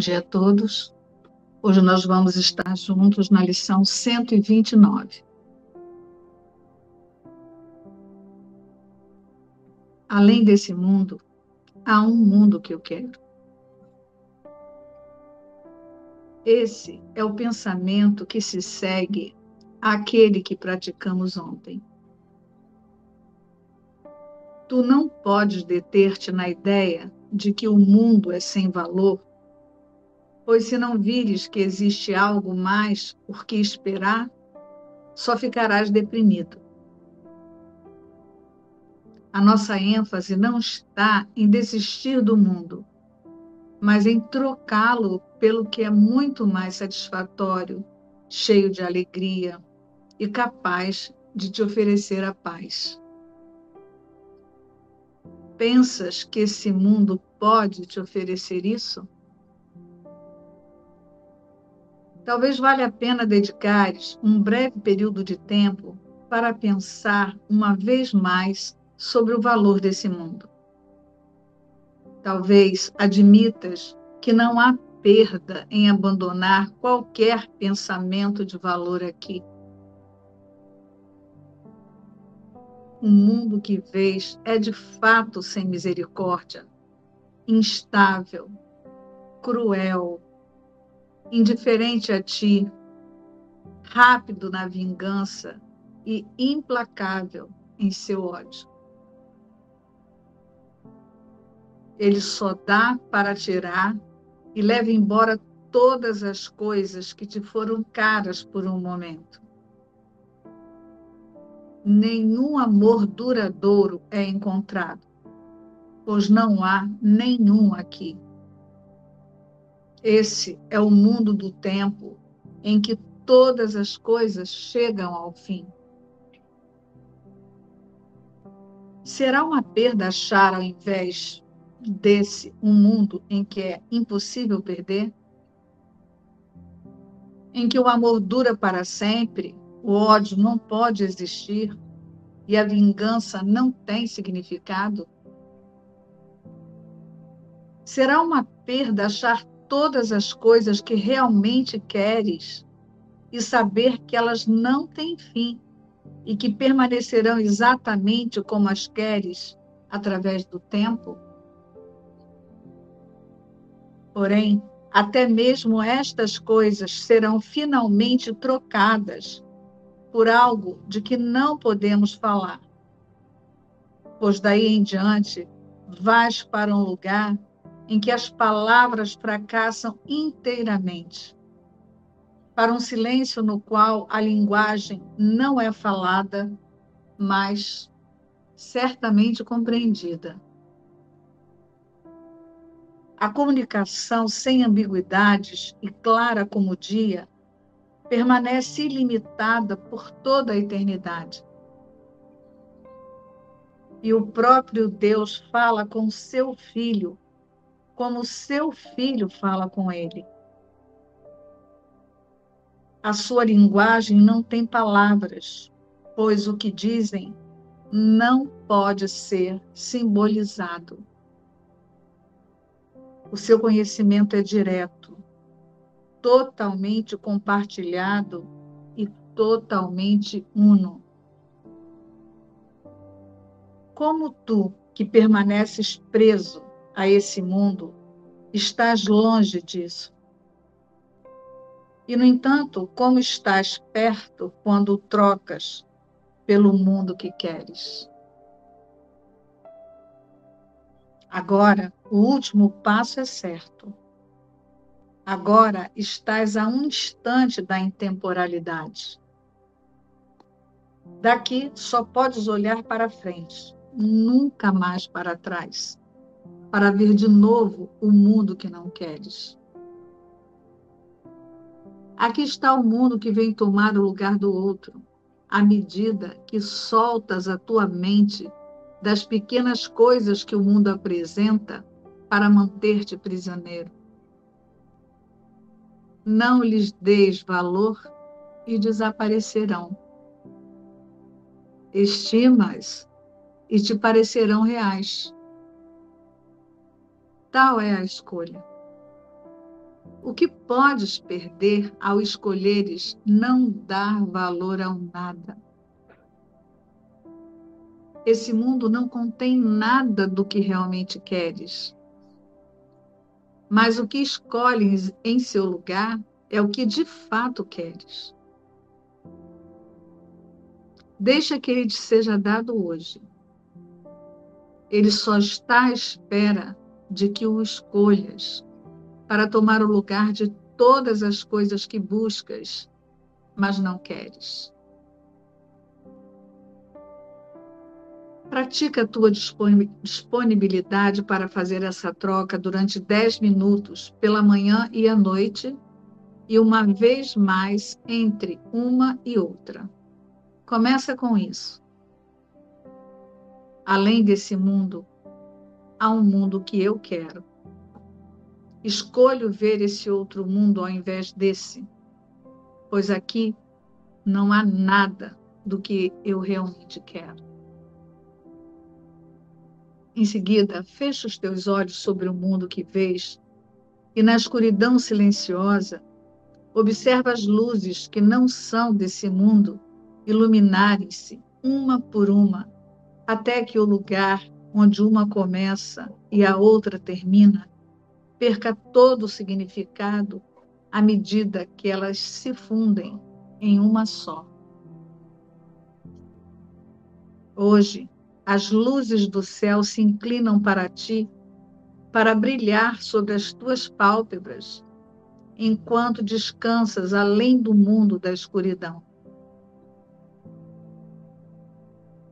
dia a todos. Hoje nós vamos estar juntos na lição 129. Além desse mundo, há um mundo que eu quero. Esse é o pensamento que se segue àquele que praticamos ontem. Tu não podes deter-te na ideia de que o mundo é sem valor, pois se não vires que existe algo mais por que esperar, só ficarás deprimido. A nossa ênfase não está em desistir do mundo, mas em trocá-lo pelo que é muito mais satisfatório, cheio de alegria e capaz de te oferecer a paz. Pensas que esse mundo pode te oferecer isso? Talvez valha a pena dedicares um breve período de tempo para pensar uma vez mais sobre o valor desse mundo. Talvez admitas que não há perda em abandonar qualquer pensamento de valor aqui. O mundo que vês é de fato sem misericórdia, instável, cruel, indiferente a ti, rápido na vingança e implacável em seu ódio. Ele só dá para tirar e leva embora todas as coisas que te foram caras por um momento nenhum amor duradouro é encontrado, pois não há nenhum aqui. Esse é o mundo do tempo em que todas as coisas chegam ao fim. Será uma perda achar, ao invés desse, um mundo em que é impossível perder? Em que o amor dura para sempre o ódio não pode existir e a vingança não tem significado? Será uma perda achar todas as coisas que realmente queres e saber que elas não têm fim e que permanecerão exatamente como as queres através do tempo? Porém, até mesmo estas coisas serão finalmente trocadas por algo de que não podemos falar. Pois daí em diante vais para um lugar em que as palavras fracassam inteiramente, para um silêncio no qual a linguagem não é falada, mas certamente compreendida. A comunicação sem ambiguidades e clara como o dia permanece ilimitada por toda a eternidade. E o próprio Deus fala com seu filho, como seu filho fala com ele. A sua linguagem não tem palavras, pois o que dizem não pode ser simbolizado. O seu conhecimento é direto, totalmente compartilhado e totalmente uno. Como tu, que permaneces preso a esse mundo, estás longe disso. E, no entanto, como estás perto quando trocas pelo mundo que queres. Agora, o último passo é certo. Agora estás a um instante da intemporalidade. Daqui só podes olhar para frente, nunca mais para trás, para ver de novo o mundo que não queres. Aqui está o mundo que vem tomar o lugar do outro, à medida que soltas a tua mente das pequenas coisas que o mundo apresenta para manter-te prisioneiro não lhes deis valor e desaparecerão. Estimas e te parecerão reais. Tal é a escolha. O que podes perder ao escolheres não dar valor a nada? Esse mundo não contém nada do que realmente queres. Mas o que escolhes em seu lugar é o que de fato queres. Deixa que ele te seja dado hoje. Ele só está à espera de que o escolhas para tomar o lugar de todas as coisas que buscas, mas não queres. Pratica a tua disponibilidade para fazer essa troca durante 10 minutos, pela manhã e à noite, e uma vez mais entre uma e outra. Começa com isso. Além desse mundo, há um mundo que eu quero. Escolho ver esse outro mundo ao invés desse, pois aqui não há nada do que eu realmente quero. Em seguida, fecha os teus olhos sobre o mundo que vês e, na escuridão silenciosa, observa as luzes que não são desse mundo iluminarem-se uma por uma, até que o lugar onde uma começa e a outra termina perca todo o significado à medida que elas se fundem em uma só. Hoje, as luzes do céu se inclinam para ti, para brilhar sobre as tuas pálpebras, enquanto descansas além do mundo da escuridão.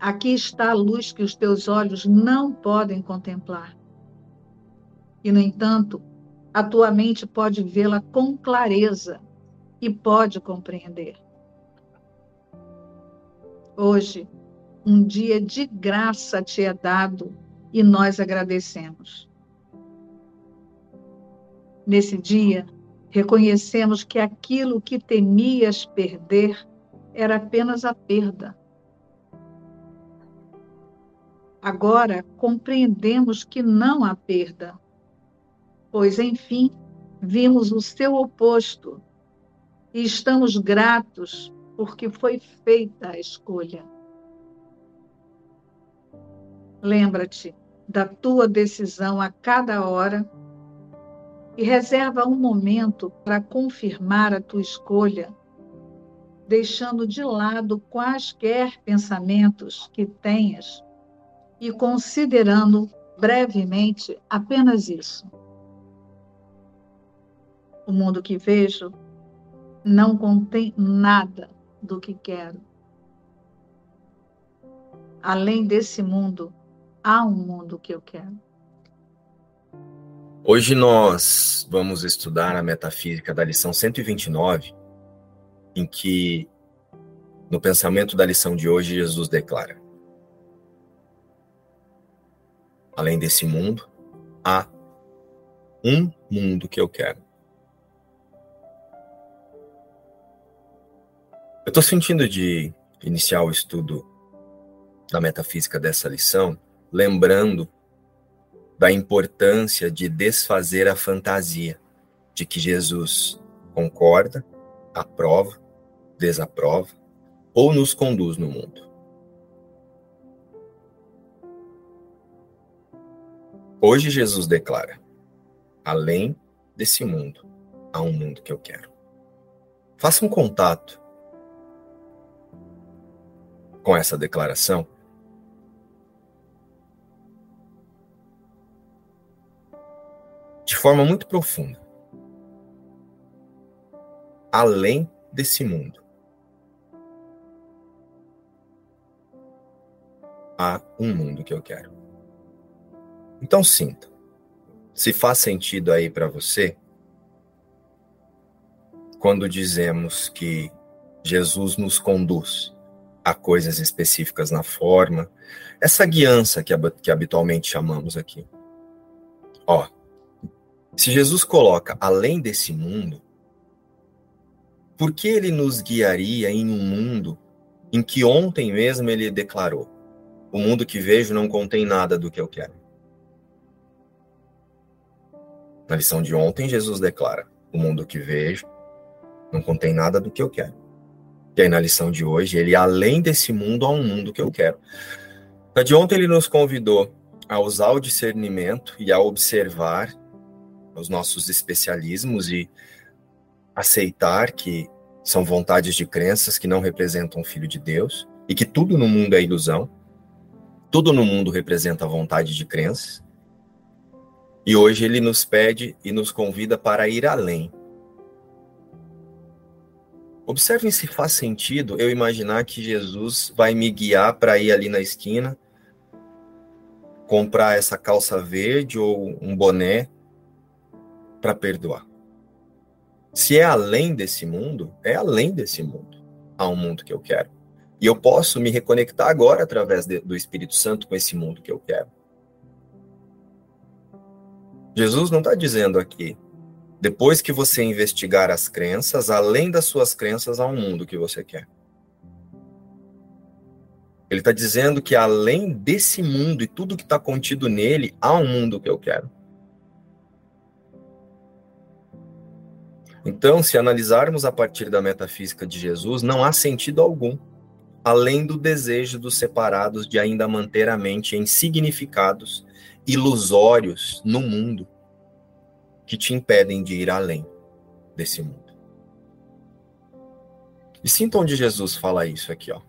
Aqui está a luz que os teus olhos não podem contemplar. E, no entanto, a tua mente pode vê-la com clareza e pode compreender. Hoje, um dia de graça te é dado e nós agradecemos. Nesse dia, reconhecemos que aquilo que temias perder era apenas a perda. Agora compreendemos que não há perda, pois, enfim, vimos o seu oposto e estamos gratos porque foi feita a escolha. Lembra-te da tua decisão a cada hora e reserva um momento para confirmar a tua escolha, deixando de lado quaisquer pensamentos que tenhas e considerando brevemente apenas isso. O mundo que vejo não contém nada do que quero. Além desse mundo, há um mundo que eu quero. Hoje nós vamos estudar a metafísica da lição 129, em que, no pensamento da lição de hoje, Jesus declara: Além desse mundo, há um mundo que eu quero. Eu estou sentindo de iniciar o estudo da metafísica dessa lição lembrando da importância de desfazer a fantasia de que Jesus concorda, aprova, desaprova ou nos conduz no mundo. Hoje Jesus declara: além desse mundo, há um mundo que eu quero. Faça um contato com essa declaração de forma muito profunda. Além desse mundo. Há um mundo que eu quero. Então sinta. Se faz sentido aí para você, quando dizemos que Jesus nos conduz a coisas específicas na forma, essa guiança que, que habitualmente chamamos aqui. Ó, se Jesus coloca além desse mundo, por que ele nos guiaria em um mundo em que ontem mesmo ele declarou: O mundo que vejo não contém nada do que eu quero? Na lição de ontem, Jesus declara: O mundo que vejo não contém nada do que eu quero. E aí, na lição de hoje, ele, além desse mundo, há um mundo que eu quero. Na de ontem, ele nos convidou a usar o discernimento e a observar os nossos especialismos e aceitar que são vontades de crenças que não representam o Filho de Deus e que tudo no mundo é ilusão, tudo no mundo representa vontade de crenças. E hoje ele nos pede e nos convida para ir além. Observem se faz sentido eu imaginar que Jesus vai me guiar para ir ali na esquina, comprar essa calça verde ou um boné para perdoar. Se é além desse mundo, é além desse mundo. Há um mundo que eu quero. E eu posso me reconectar agora através de, do Espírito Santo com esse mundo que eu quero. Jesus não está dizendo aqui, depois que você investigar as crenças, além das suas crenças, há um mundo que você quer. Ele está dizendo que além desse mundo e tudo que está contido nele, há um mundo que eu quero. Então, se analisarmos a partir da metafísica de Jesus, não há sentido algum, além do desejo dos separados de ainda manter a mente em significados ilusórios no mundo que te impedem de ir além desse mundo. E sinta onde Jesus fala isso aqui, ó.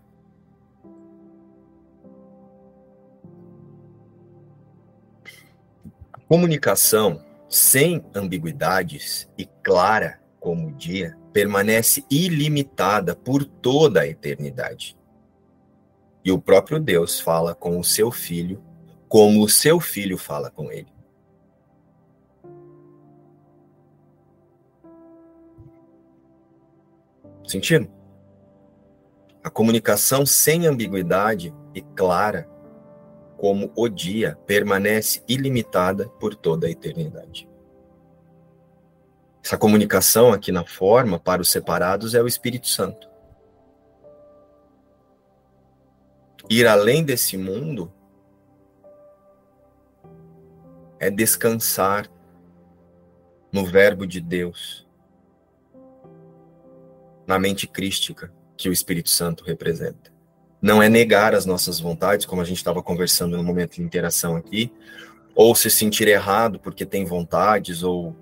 comunicação sem ambiguidades e clara como o dia, permanece ilimitada por toda a eternidade. E o próprio Deus fala com o seu filho, como o seu filho fala com ele. Sentiram? A comunicação sem ambiguidade e clara, como o dia, permanece ilimitada por toda a eternidade. Essa comunicação aqui na forma para os separados é o Espírito Santo. Ir além desse mundo é descansar no Verbo de Deus, na mente crística que o Espírito Santo representa. Não é negar as nossas vontades, como a gente estava conversando no momento de interação aqui, ou se sentir errado porque tem vontades, ou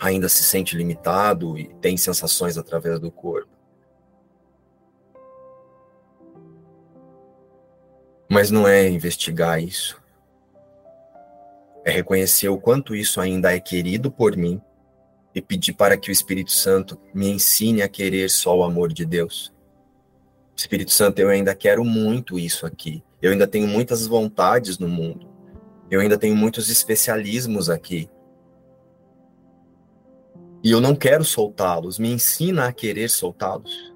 ainda se sente limitado e tem sensações através do corpo. Mas não é investigar isso. É reconhecer o quanto isso ainda é querido por mim e pedir para que o Espírito Santo me ensine a querer só o amor de Deus. Espírito Santo, eu ainda quero muito isso aqui. Eu ainda tenho muitas vontades no mundo. Eu ainda tenho muitos especialismos aqui. E eu não quero soltá-los. Me ensina a querer soltá-los.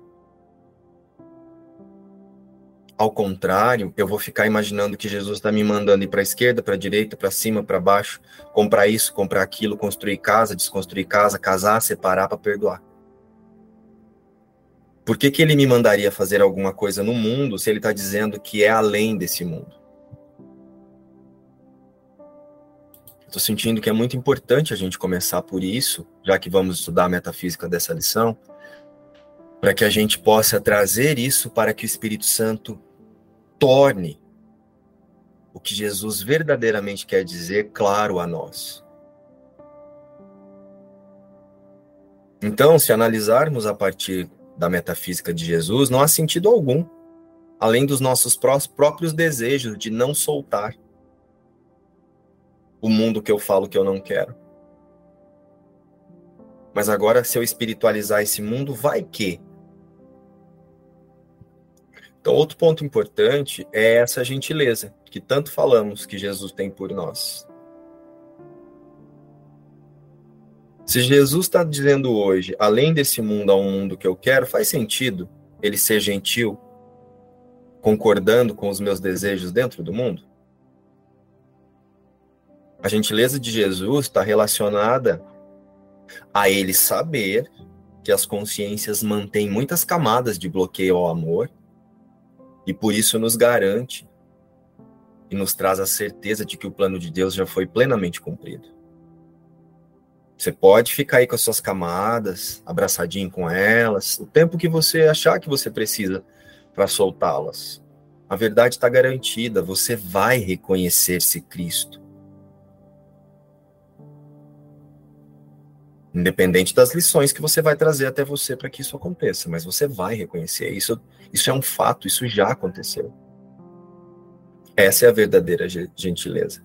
Ao contrário, eu vou ficar imaginando que Jesus está me mandando ir para a esquerda, para a direita, para cima, para baixo, comprar isso, comprar aquilo, construir casa, desconstruir casa, casar, separar para perdoar. Por que, que ele me mandaria fazer alguma coisa no mundo se ele está dizendo que é além desse mundo? Estou sentindo que é muito importante a gente começar por isso, já que vamos estudar a metafísica dessa lição, para que a gente possa trazer isso para que o Espírito Santo torne o que Jesus verdadeiramente quer dizer claro a nós. Então, se analisarmos a partir da metafísica de Jesus, não há sentido algum, além dos nossos próprios desejos de não soltar o mundo que eu falo que eu não quero. Mas agora, se eu espiritualizar esse mundo, vai que. Então, outro ponto importante é essa gentileza que tanto falamos que Jesus tem por nós. Se Jesus está dizendo hoje, além desse mundo, há um mundo que eu quero, faz sentido ele ser gentil, concordando com os meus desejos dentro do mundo? A gentileza de Jesus está relacionada a ele saber que as consciências mantêm muitas camadas de bloqueio ao amor e por isso nos garante e nos traz a certeza de que o plano de Deus já foi plenamente cumprido. Você pode ficar aí com as suas camadas, abraçadinho com elas, o tempo que você achar que você precisa para soltá-las. A verdade está garantida, você vai reconhecer-se Cristo. Independente das lições que você vai trazer até você para que isso aconteça, mas você vai reconhecer. Isso, isso é um fato, isso já aconteceu. Essa é a verdadeira gentileza.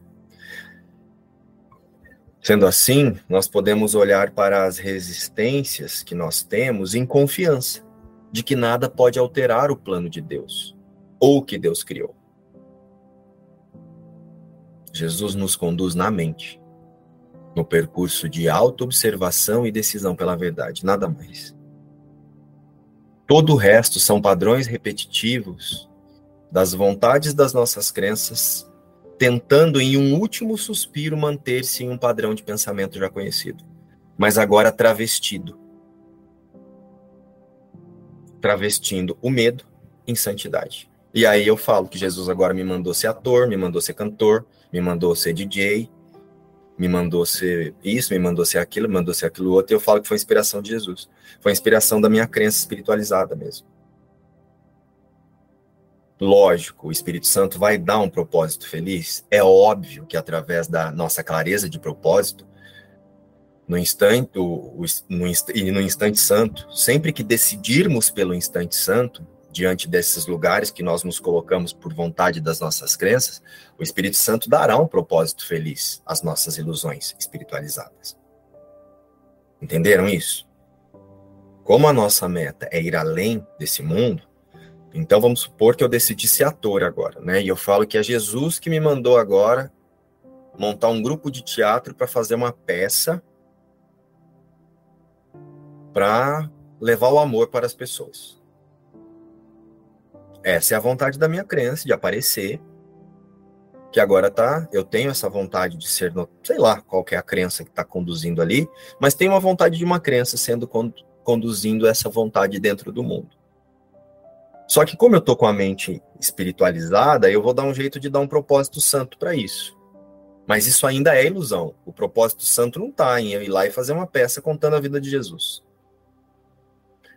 Sendo assim, nós podemos olhar para as resistências que nós temos em confiança de que nada pode alterar o plano de Deus ou que Deus criou. Jesus nos conduz na mente, no percurso de autoobservação e decisão pela verdade, nada mais. Todo o resto são padrões repetitivos das vontades das nossas crenças tentando em um último suspiro manter-se em um padrão de pensamento já conhecido, mas agora travestido. Travestindo o medo em santidade. E aí eu falo que Jesus agora me mandou ser ator, me mandou ser cantor, me mandou ser DJ, me mandou ser isso, me mandou ser aquilo, me mandou ser aquilo outro, e eu falo que foi inspiração de Jesus. Foi inspiração da minha crença espiritualizada mesmo. Lógico, o Espírito Santo vai dar um propósito feliz. É óbvio que através da nossa clareza de propósito, no instante, o, no, e no instante santo, sempre que decidirmos pelo instante santo, diante desses lugares que nós nos colocamos por vontade das nossas crenças, o Espírito Santo dará um propósito feliz às nossas ilusões espiritualizadas. Entenderam isso? Como a nossa meta é ir além desse mundo, então vamos supor que eu decidi ser ator agora, né? E eu falo que é Jesus que me mandou agora montar um grupo de teatro para fazer uma peça para levar o amor para as pessoas. Essa é a vontade da minha crença de aparecer, que agora tá, eu tenho essa vontade de ser, sei lá, qual é a crença que está conduzindo ali, mas tem uma vontade de uma crença sendo conduzindo essa vontade dentro do mundo. Só que como eu tô com a mente espiritualizada, eu vou dar um jeito de dar um propósito santo para isso. Mas isso ainda é ilusão. O propósito santo não está em eu ir lá e fazer uma peça contando a vida de Jesus.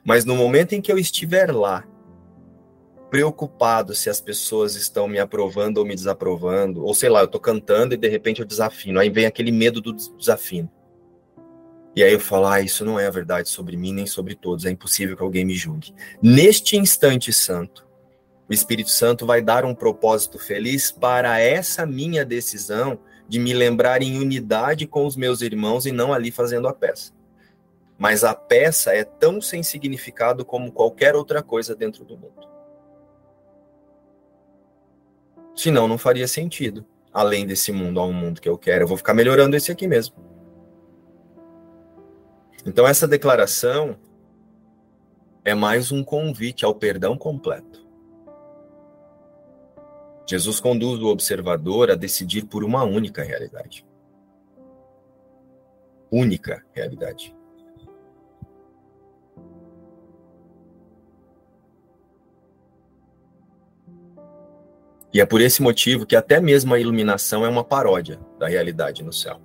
Mas no momento em que eu estiver lá, preocupado se as pessoas estão me aprovando ou me desaprovando, ou sei lá, eu estou cantando e de repente eu desafino, aí vem aquele medo do desafino. E aí eu falo, ah, isso não é a verdade sobre mim nem sobre todos, é impossível que alguém me julgue. Neste instante santo, o Espírito Santo vai dar um propósito feliz para essa minha decisão de me lembrar em unidade com os meus irmãos e não ali fazendo a peça. Mas a peça é tão sem significado como qualquer outra coisa dentro do mundo. Senão não faria sentido. Além desse mundo, há um mundo que eu quero. Eu vou ficar melhorando esse aqui mesmo. Então, essa declaração é mais um convite ao perdão completo. Jesus conduz o observador a decidir por uma única realidade. Única realidade. E é por esse motivo que até mesmo a iluminação é uma paródia da realidade no céu.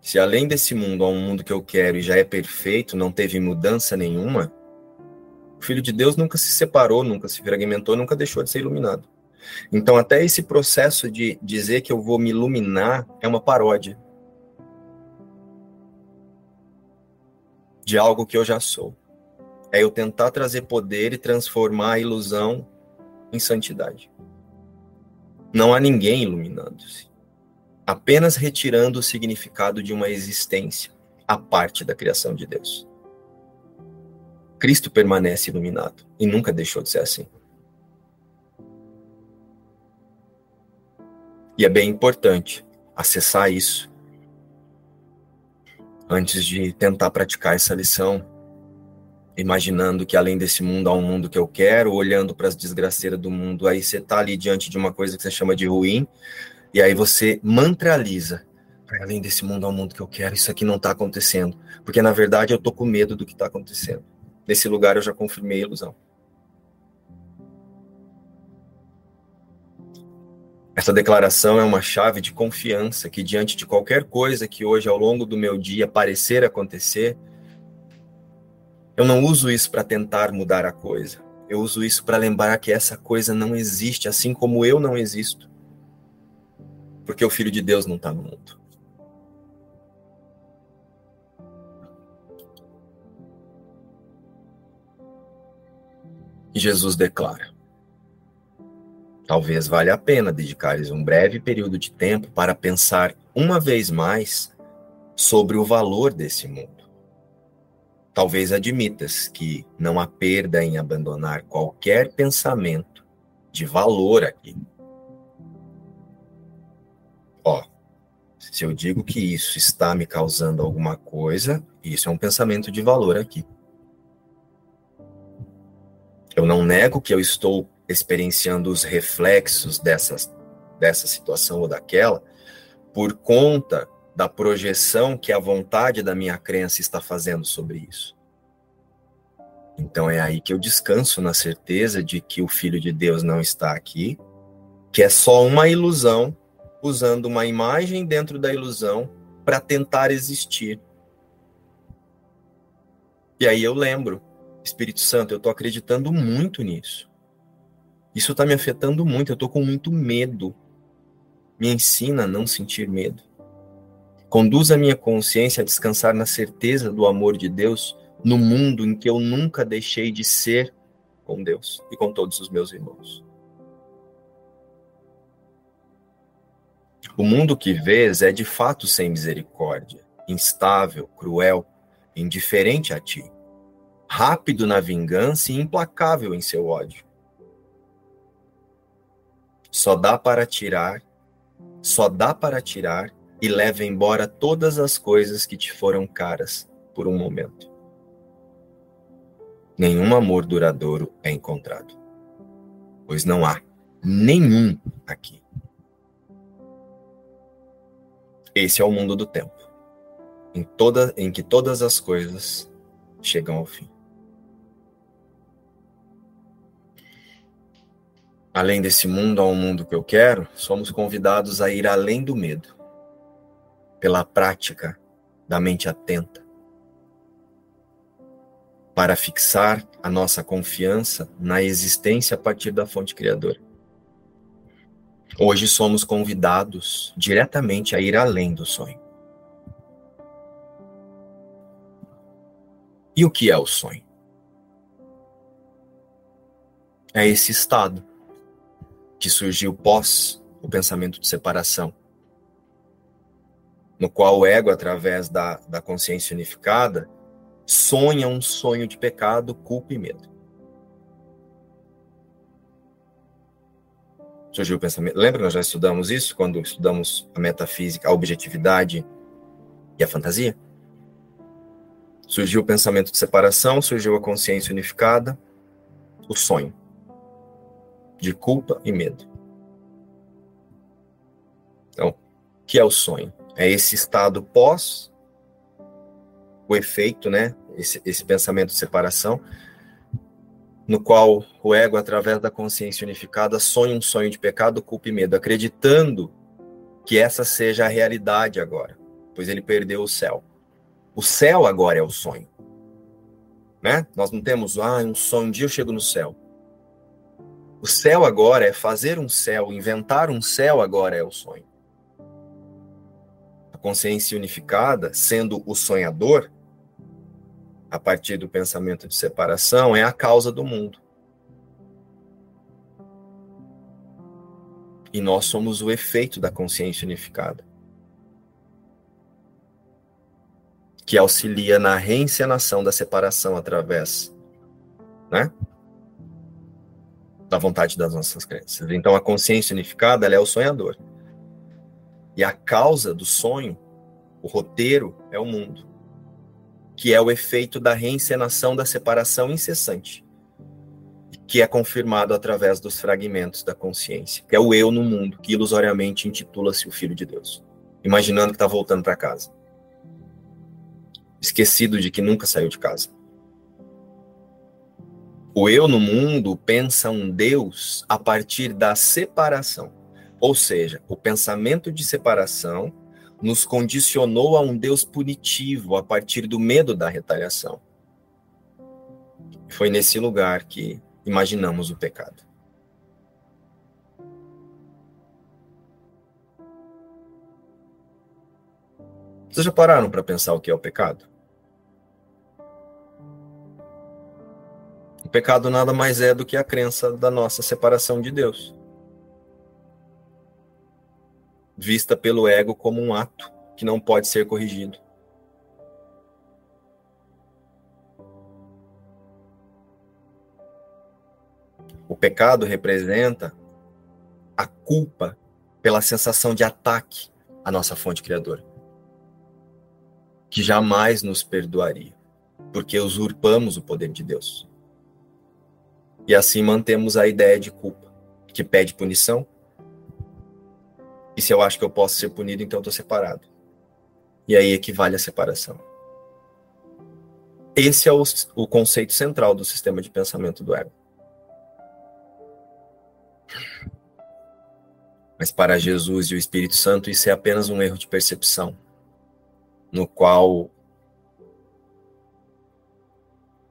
Se além desse mundo há um mundo que eu quero e já é perfeito, não teve mudança nenhuma, o Filho de Deus nunca se separou, nunca se fragmentou, nunca deixou de ser iluminado. Então, até esse processo de dizer que eu vou me iluminar é uma paródia de algo que eu já sou. É eu tentar trazer poder e transformar a ilusão em santidade. Não há ninguém iluminando-se apenas retirando o significado de uma existência à parte da criação de Deus. Cristo permanece iluminado e nunca deixou de ser assim. E é bem importante acessar isso antes de tentar praticar essa lição, imaginando que além desse mundo há um mundo que eu quero, olhando para as desgraceiras do mundo, aí você está ali diante de uma coisa que você chama de ruim, e aí você mantraliza. Além desse mundo ao mundo que eu quero, isso aqui não está acontecendo. Porque na verdade eu tô com medo do que está acontecendo. Nesse lugar eu já confirmei a ilusão. Essa declaração é uma chave de confiança que, diante de qualquer coisa que hoje, ao longo do meu dia, parecer acontecer, eu não uso isso para tentar mudar a coisa. Eu uso isso para lembrar que essa coisa não existe, assim como eu não existo. Porque o Filho de Deus não está no mundo. E Jesus declara: Talvez valha a pena dedicares um breve período de tempo para pensar uma vez mais sobre o valor desse mundo. Talvez admitas que não há perda em abandonar qualquer pensamento de valor aqui. Ó, se eu digo que isso está me causando alguma coisa, isso é um pensamento de valor aqui. Eu não nego que eu estou experienciando os reflexos dessas, dessa situação ou daquela por conta da projeção que a vontade da minha crença está fazendo sobre isso. Então é aí que eu descanso na certeza de que o Filho de Deus não está aqui, que é só uma ilusão, usando uma imagem dentro da ilusão para tentar existir. E aí eu lembro Espírito Santo, eu estou acreditando muito nisso. Isso está me afetando muito, eu estou com muito medo. Me ensina a não sentir medo. Conduz a minha consciência a descansar na certeza do amor de Deus no mundo em que eu nunca deixei de ser com Deus e com todos os meus irmãos. O mundo que vês é de fato sem misericórdia, instável, cruel, indiferente a ti rápido na vingança e implacável em seu ódio. Só dá para tirar, só dá para tirar e leva embora todas as coisas que te foram caras por um momento. Nenhum amor duradouro é encontrado, pois não há nenhum aqui. Esse é o mundo do tempo, em, toda, em que todas as coisas chegam ao fim. Além desse mundo, um mundo que eu quero, somos convidados a ir além do medo, pela prática da mente atenta, para fixar a nossa confiança na existência a partir da fonte criadora. Hoje somos convidados diretamente a ir além do sonho. E o que é o sonho? É esse estado que surgiu pós o pensamento de separação, no qual o ego, através da, da consciência unificada, sonha um sonho de pecado, culpa e medo. Surgiu o pensamento. Lembra que nós já estudamos isso quando estudamos a metafísica, a objetividade e a fantasia? Surgiu o pensamento de separação, surgiu a consciência unificada, o sonho de culpa e medo. Então, o que é o sonho? É esse estado pós o efeito, né? Esse, esse pensamento de separação, no qual o ego, através da consciência unificada, sonha um sonho de pecado, culpa e medo, acreditando que essa seja a realidade agora, pois ele perdeu o céu. O céu agora é o sonho. Né? Nós não temos, ah, um sonho, um dia eu chego no céu. O céu agora é fazer um céu, inventar um céu agora é o sonho. Consciência unificada, sendo o sonhador, a partir do pensamento de separação, é a causa do mundo. E nós somos o efeito da consciência unificada. Que auxilia na reencenação da separação através né, da vontade das nossas crenças. Então, a consciência unificada é o sonhador. E a causa do sonho, o roteiro, é o mundo, que é o efeito da reencenação da separação incessante, que é confirmado através dos fragmentos da consciência, que é o eu no mundo, que ilusoriamente intitula-se o Filho de Deus, imaginando que está voltando para casa, esquecido de que nunca saiu de casa. O eu no mundo pensa um Deus a partir da separação. Ou seja, o pensamento de separação nos condicionou a um Deus punitivo a partir do medo da retaliação. Foi nesse lugar que imaginamos o pecado. Vocês já pararam para pensar o que é o pecado? O pecado nada mais é do que a crença da nossa separação de Deus. Vista pelo ego como um ato que não pode ser corrigido. O pecado representa a culpa pela sensação de ataque à nossa fonte criadora que jamais nos perdoaria, porque usurpamos o poder de Deus. E assim mantemos a ideia de culpa, que pede punição. E se eu acho que eu posso ser punido, então eu estou separado. E aí equivale a separação. Esse é o, o conceito central do sistema de pensamento do ego. Mas para Jesus e o Espírito Santo, isso é apenas um erro de percepção no qual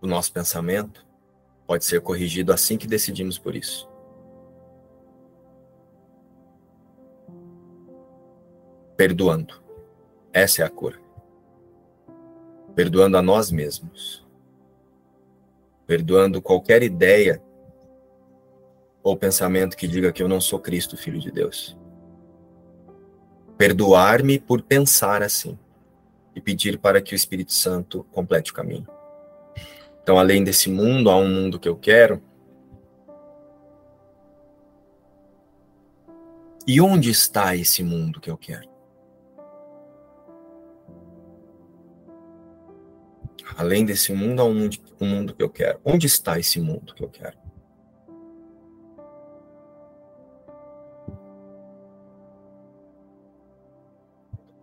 o nosso pensamento pode ser corrigido assim que decidimos por isso. Perdoando. Essa é a cura. Perdoando a nós mesmos. Perdoando qualquer ideia ou pensamento que diga que eu não sou Cristo, Filho de Deus. Perdoar-me por pensar assim e pedir para que o Espírito Santo complete o caminho. Então, além desse mundo, há um mundo que eu quero. E onde está esse mundo que eu quero? Além desse mundo, há um mundo, que eu quero. Onde está esse mundo que eu quero?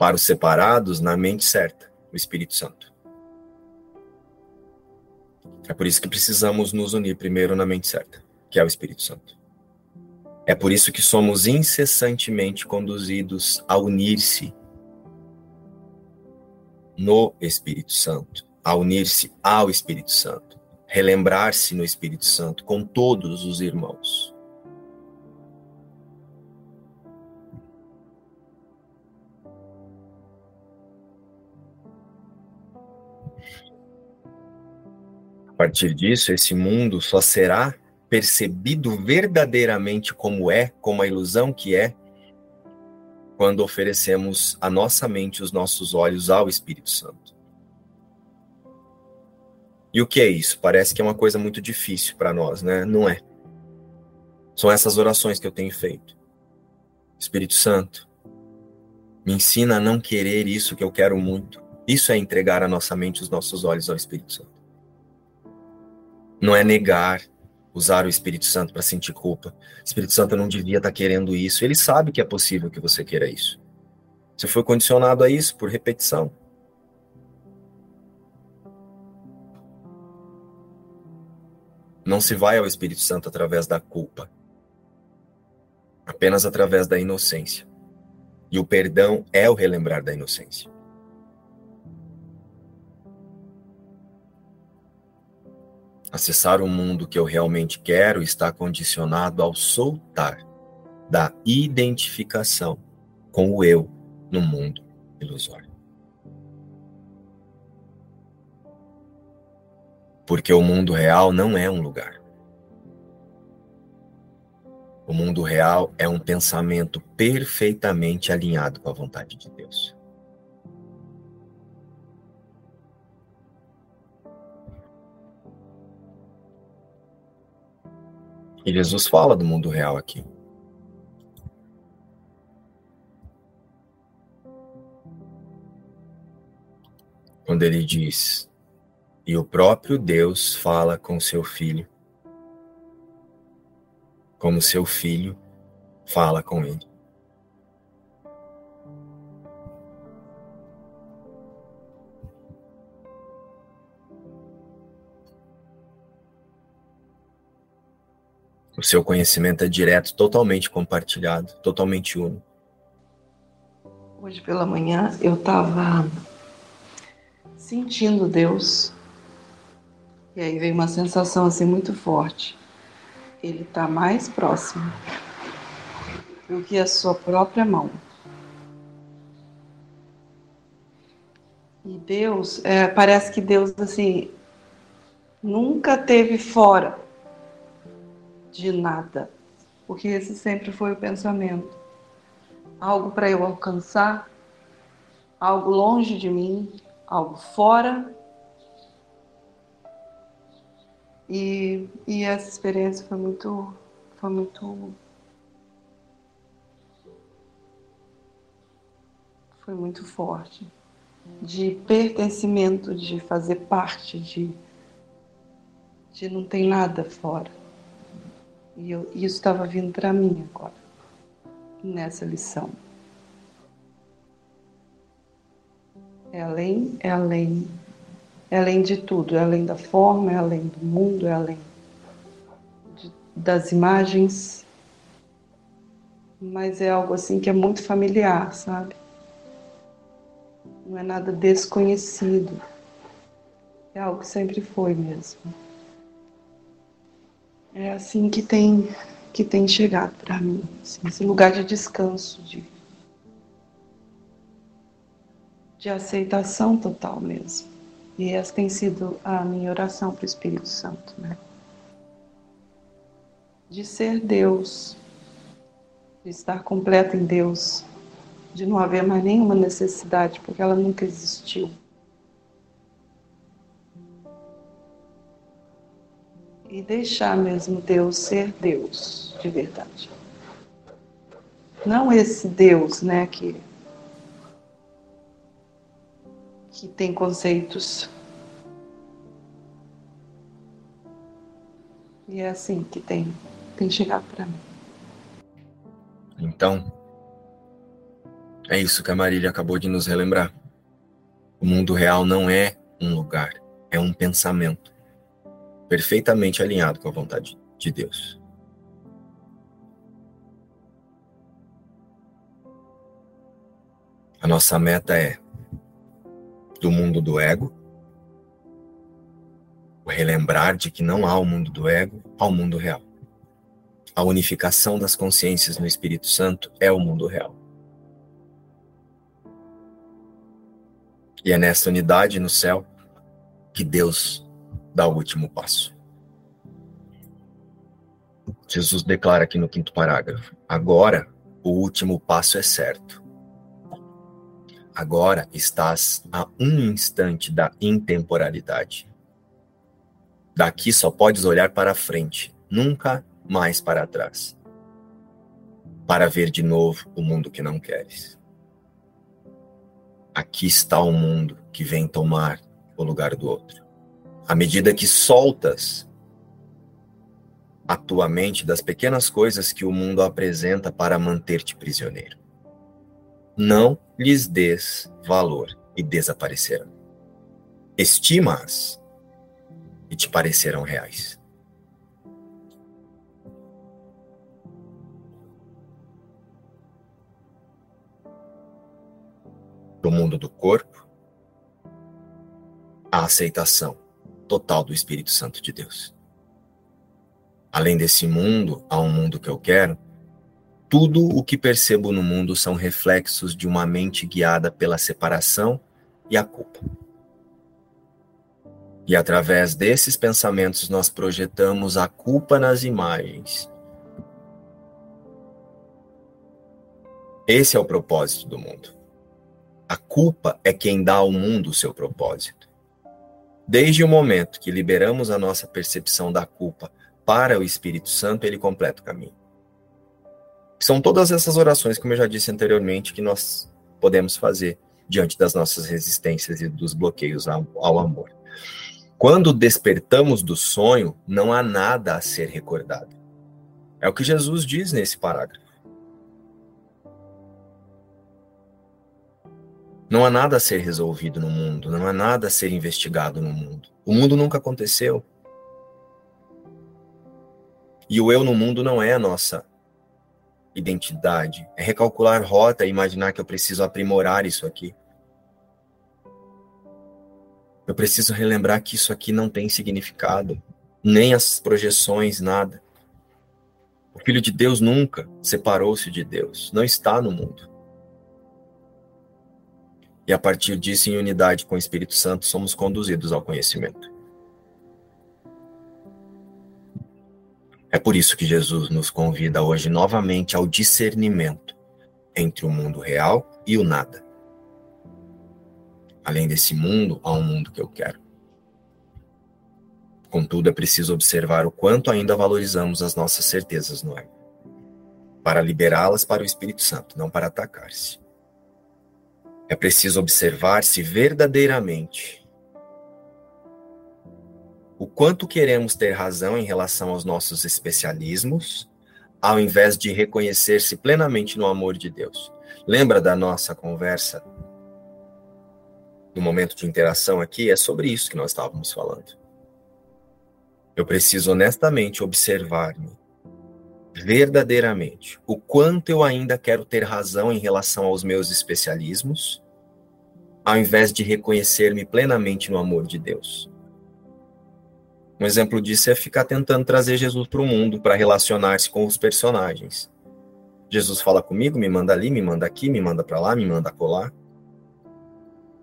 para os separados na mente certa, o Espírito Santo. É por isso que precisamos nos unir primeiro na mente certa, que é o Espírito Santo. É por isso que somos incessantemente conduzidos a unir-se no Espírito Santo, a unir-se ao Espírito Santo, relembrar-se no Espírito Santo com todos os irmãos. partir disso, esse mundo só será percebido verdadeiramente como é, como a ilusão que é, quando oferecemos a nossa mente, os nossos olhos ao Espírito Santo. E o que é isso? Parece que é uma coisa muito difícil para nós, né? Não é. São essas orações que eu tenho feito. Espírito Santo, me ensina a não querer isso que eu quero muito. Isso é entregar a nossa mente, os nossos olhos ao Espírito Santo. Não é negar, usar o Espírito Santo para sentir culpa. Espírito Santo não devia estar tá querendo isso. Ele sabe que é possível que você queira isso. Você foi condicionado a isso por repetição. Não se vai ao Espírito Santo através da culpa, apenas através da inocência. E o perdão é o relembrar da inocência. Acessar o mundo que eu realmente quero está condicionado ao soltar da identificação com o eu no mundo ilusório. Porque o mundo real não é um lugar. O mundo real é um pensamento perfeitamente alinhado com a vontade de Deus. E Jesus fala do mundo real aqui. Quando ele diz: E o próprio Deus fala com seu filho, como seu filho fala com ele. O seu conhecimento é direto, totalmente compartilhado, totalmente único. Hoje pela manhã eu estava sentindo Deus e aí veio uma sensação assim muito forte. Ele está mais próximo do que a sua própria mão. E Deus, é, parece que Deus assim nunca teve fora de nada, porque esse sempre foi o pensamento. Algo para eu alcançar, algo longe de mim, algo fora. E, e essa experiência foi muito, foi muito, foi muito forte, de pertencimento, de fazer parte, de, de não tem nada fora. E eu, isso estava vindo para mim agora, nessa lição. É além, é além, é além de tudo, é além da forma, é além do mundo, é além de, das imagens, mas é algo assim que é muito familiar, sabe? Não é nada desconhecido, é algo que sempre foi mesmo. É assim que tem que tem chegado para mim, assim, esse lugar de descanso, de, de aceitação total mesmo. E essa tem sido a minha oração para o Espírito Santo, né? De ser Deus, de estar completo em Deus, de não haver mais nenhuma necessidade, porque ela nunca existiu. e deixar mesmo Deus ser Deus de verdade. Não esse Deus, né, que que tem conceitos. E é assim que tem tem chegado para mim. Então, é isso que a Marília acabou de nos relembrar. O mundo real não é um lugar, é um pensamento perfeitamente alinhado com a vontade de Deus. A nossa meta é do mundo do ego, o relembrar de que não há o mundo do ego ao mundo real. A unificação das consciências no Espírito Santo é o mundo real. E é nessa unidade no céu que Deus dá o último passo. Jesus declara aqui no quinto parágrafo: agora o último passo é certo. Agora estás a um instante da intemporalidade. Daqui só podes olhar para frente, nunca mais para trás, para ver de novo o mundo que não queres. Aqui está o mundo que vem tomar o lugar do outro à medida que soltas a tua mente das pequenas coisas que o mundo apresenta para manter-te prisioneiro. Não lhes des valor e desaparecerão. Estima-as e te parecerão reais. Do mundo do corpo, a aceitação total do Espírito Santo de Deus. Além desse mundo, há um mundo que eu quero. Tudo o que percebo no mundo são reflexos de uma mente guiada pela separação e a culpa. E através desses pensamentos nós projetamos a culpa nas imagens. Esse é o propósito do mundo. A culpa é quem dá ao mundo o seu propósito. Desde o momento que liberamos a nossa percepção da culpa para o Espírito Santo, ele completa o caminho. São todas essas orações, como eu já disse anteriormente, que nós podemos fazer diante das nossas resistências e dos bloqueios ao, ao amor. Quando despertamos do sonho, não há nada a ser recordado. É o que Jesus diz nesse parágrafo. Não há nada a ser resolvido no mundo, não há nada a ser investigado no mundo. O mundo nunca aconteceu. E o eu no mundo não é a nossa identidade. É recalcular rota e imaginar que eu preciso aprimorar isso aqui. Eu preciso relembrar que isso aqui não tem significado, nem as projeções, nada. O Filho de Deus nunca separou-se de Deus, não está no mundo. E a partir disso, em unidade com o Espírito Santo, somos conduzidos ao conhecimento. É por isso que Jesus nos convida hoje novamente ao discernimento entre o mundo real e o nada. Além desse mundo, há um mundo que eu quero. Contudo, é preciso observar o quanto ainda valorizamos as nossas certezas no ego, para liberá-las para o Espírito Santo, não para atacar-se. É preciso observar se verdadeiramente o quanto queremos ter razão em relação aos nossos especialismos, ao invés de reconhecer-se plenamente no amor de Deus. Lembra da nossa conversa no momento de interação aqui? É sobre isso que nós estávamos falando. Eu preciso honestamente observar-me verdadeiramente o quanto eu ainda quero ter razão em relação aos meus especialismos, ao invés de reconhecer-me plenamente no amor de Deus. Um exemplo disso é ficar tentando trazer Jesus para o mundo para relacionar-se com os personagens. Jesus fala comigo, me manda ali, me manda aqui, me manda para lá, me manda colar.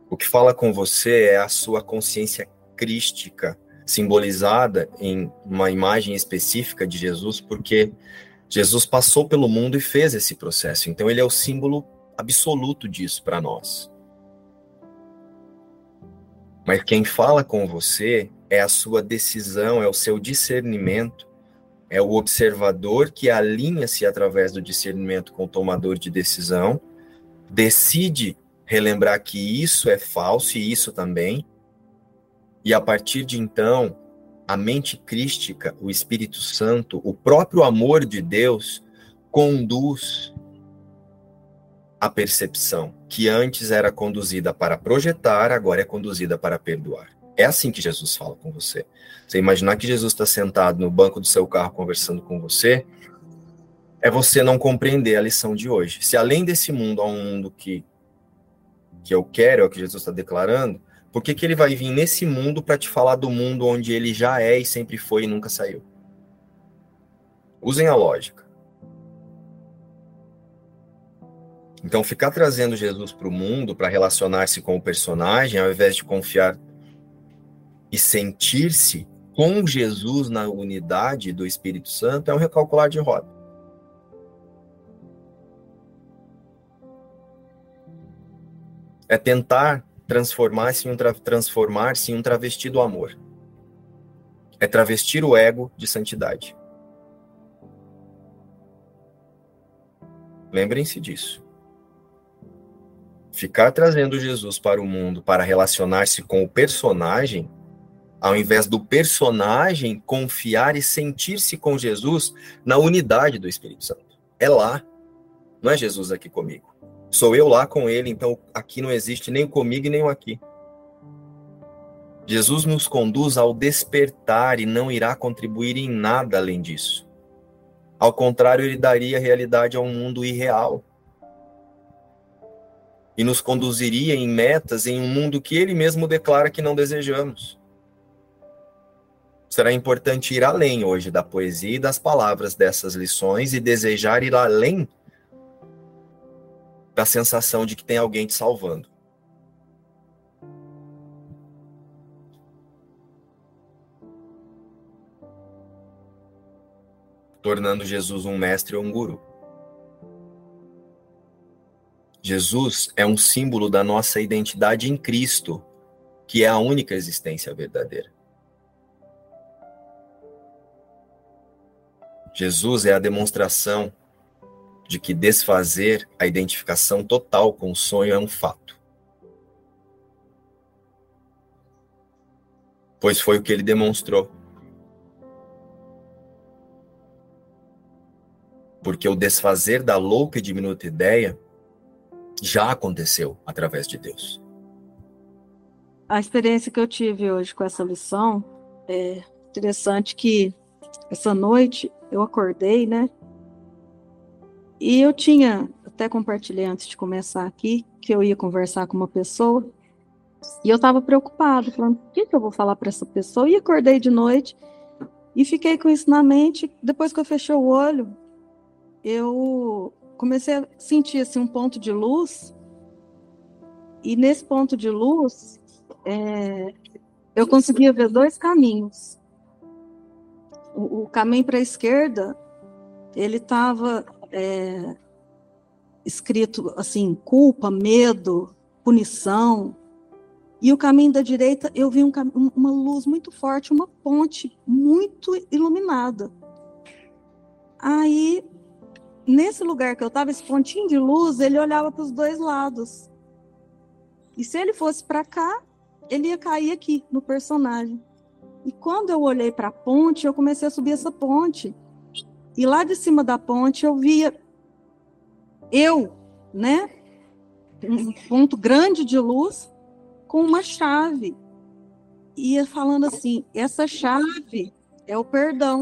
O que fala com você é a sua consciência crística, simbolizada em uma imagem específica de Jesus, porque Jesus passou pelo mundo e fez esse processo. Então ele é o símbolo absoluto disso para nós. Mas quem fala com você é a sua decisão, é o seu discernimento, é o observador que alinha-se através do discernimento com o tomador de decisão, decide relembrar que isso é falso e isso também, e a partir de então, a mente crística, o Espírito Santo, o próprio amor de Deus conduz a percepção, que antes era conduzida para projetar, agora é conduzida para perdoar. É assim que Jesus fala com você. Você imaginar que Jesus está sentado no banco do seu carro conversando com você, é você não compreender a lição de hoje. Se além desse mundo há um mundo que, que eu quero, é o que Jesus está declarando, por que, que ele vai vir nesse mundo para te falar do mundo onde ele já é e sempre foi e nunca saiu? Usem a lógica. Então, ficar trazendo Jesus para o mundo para relacionar-se com o personagem, ao invés de confiar e sentir-se com Jesus na unidade do Espírito Santo é um recalcular de roda. É tentar transformar-se em, um tra transformar em um travesti do amor. É travestir o ego de santidade. Lembrem-se disso. Ficar trazendo Jesus para o mundo para relacionar-se com o personagem ao invés do personagem confiar e sentir-se com Jesus na unidade do Espírito Santo. É lá, não é Jesus aqui comigo. Sou eu lá com ele, então aqui não existe nem o comigo e nem o aqui. Jesus nos conduz ao despertar e não irá contribuir em nada além disso. Ao contrário, ele daria realidade a um mundo irreal. E nos conduziria em metas em um mundo que ele mesmo declara que não desejamos será importante ir além hoje da poesia e das palavras dessas lições e desejar ir além da sensação de que tem alguém te salvando. Tornando Jesus um mestre ou um guru. Jesus é um símbolo da nossa identidade em Cristo, que é a única existência verdadeira. Jesus é a demonstração de que desfazer a identificação total com o sonho é um fato. Pois foi o que ele demonstrou. Porque o desfazer da louca e diminuta ideia já aconteceu através de Deus. A experiência que eu tive hoje com essa lição é interessante que essa noite eu acordei, né? E eu tinha, até compartilhei antes de começar aqui, que eu ia conversar com uma pessoa, e eu estava preocupado, falando, o que, que eu vou falar para essa pessoa? E acordei de noite e fiquei com isso na mente. Depois que eu fechei o olho, eu comecei a sentir assim, um ponto de luz. E nesse ponto de luz, é, eu conseguia ver dois caminhos. O, caminho para a esquerda, ele estava é, escrito assim, culpa, medo, punição. E o caminho da direita, eu vi um, uma luz muito forte, uma ponte muito iluminada. Aí, nesse lugar que eu estava, esse pontinho de luz, ele olhava para os dois lados. E se ele fosse para cá, ele ia cair aqui no personagem. E quando eu olhei para a ponte, eu comecei a subir essa ponte. E lá de cima da ponte eu via eu, né? Um ponto grande de luz com uma chave. Ia falando assim: essa chave é o perdão.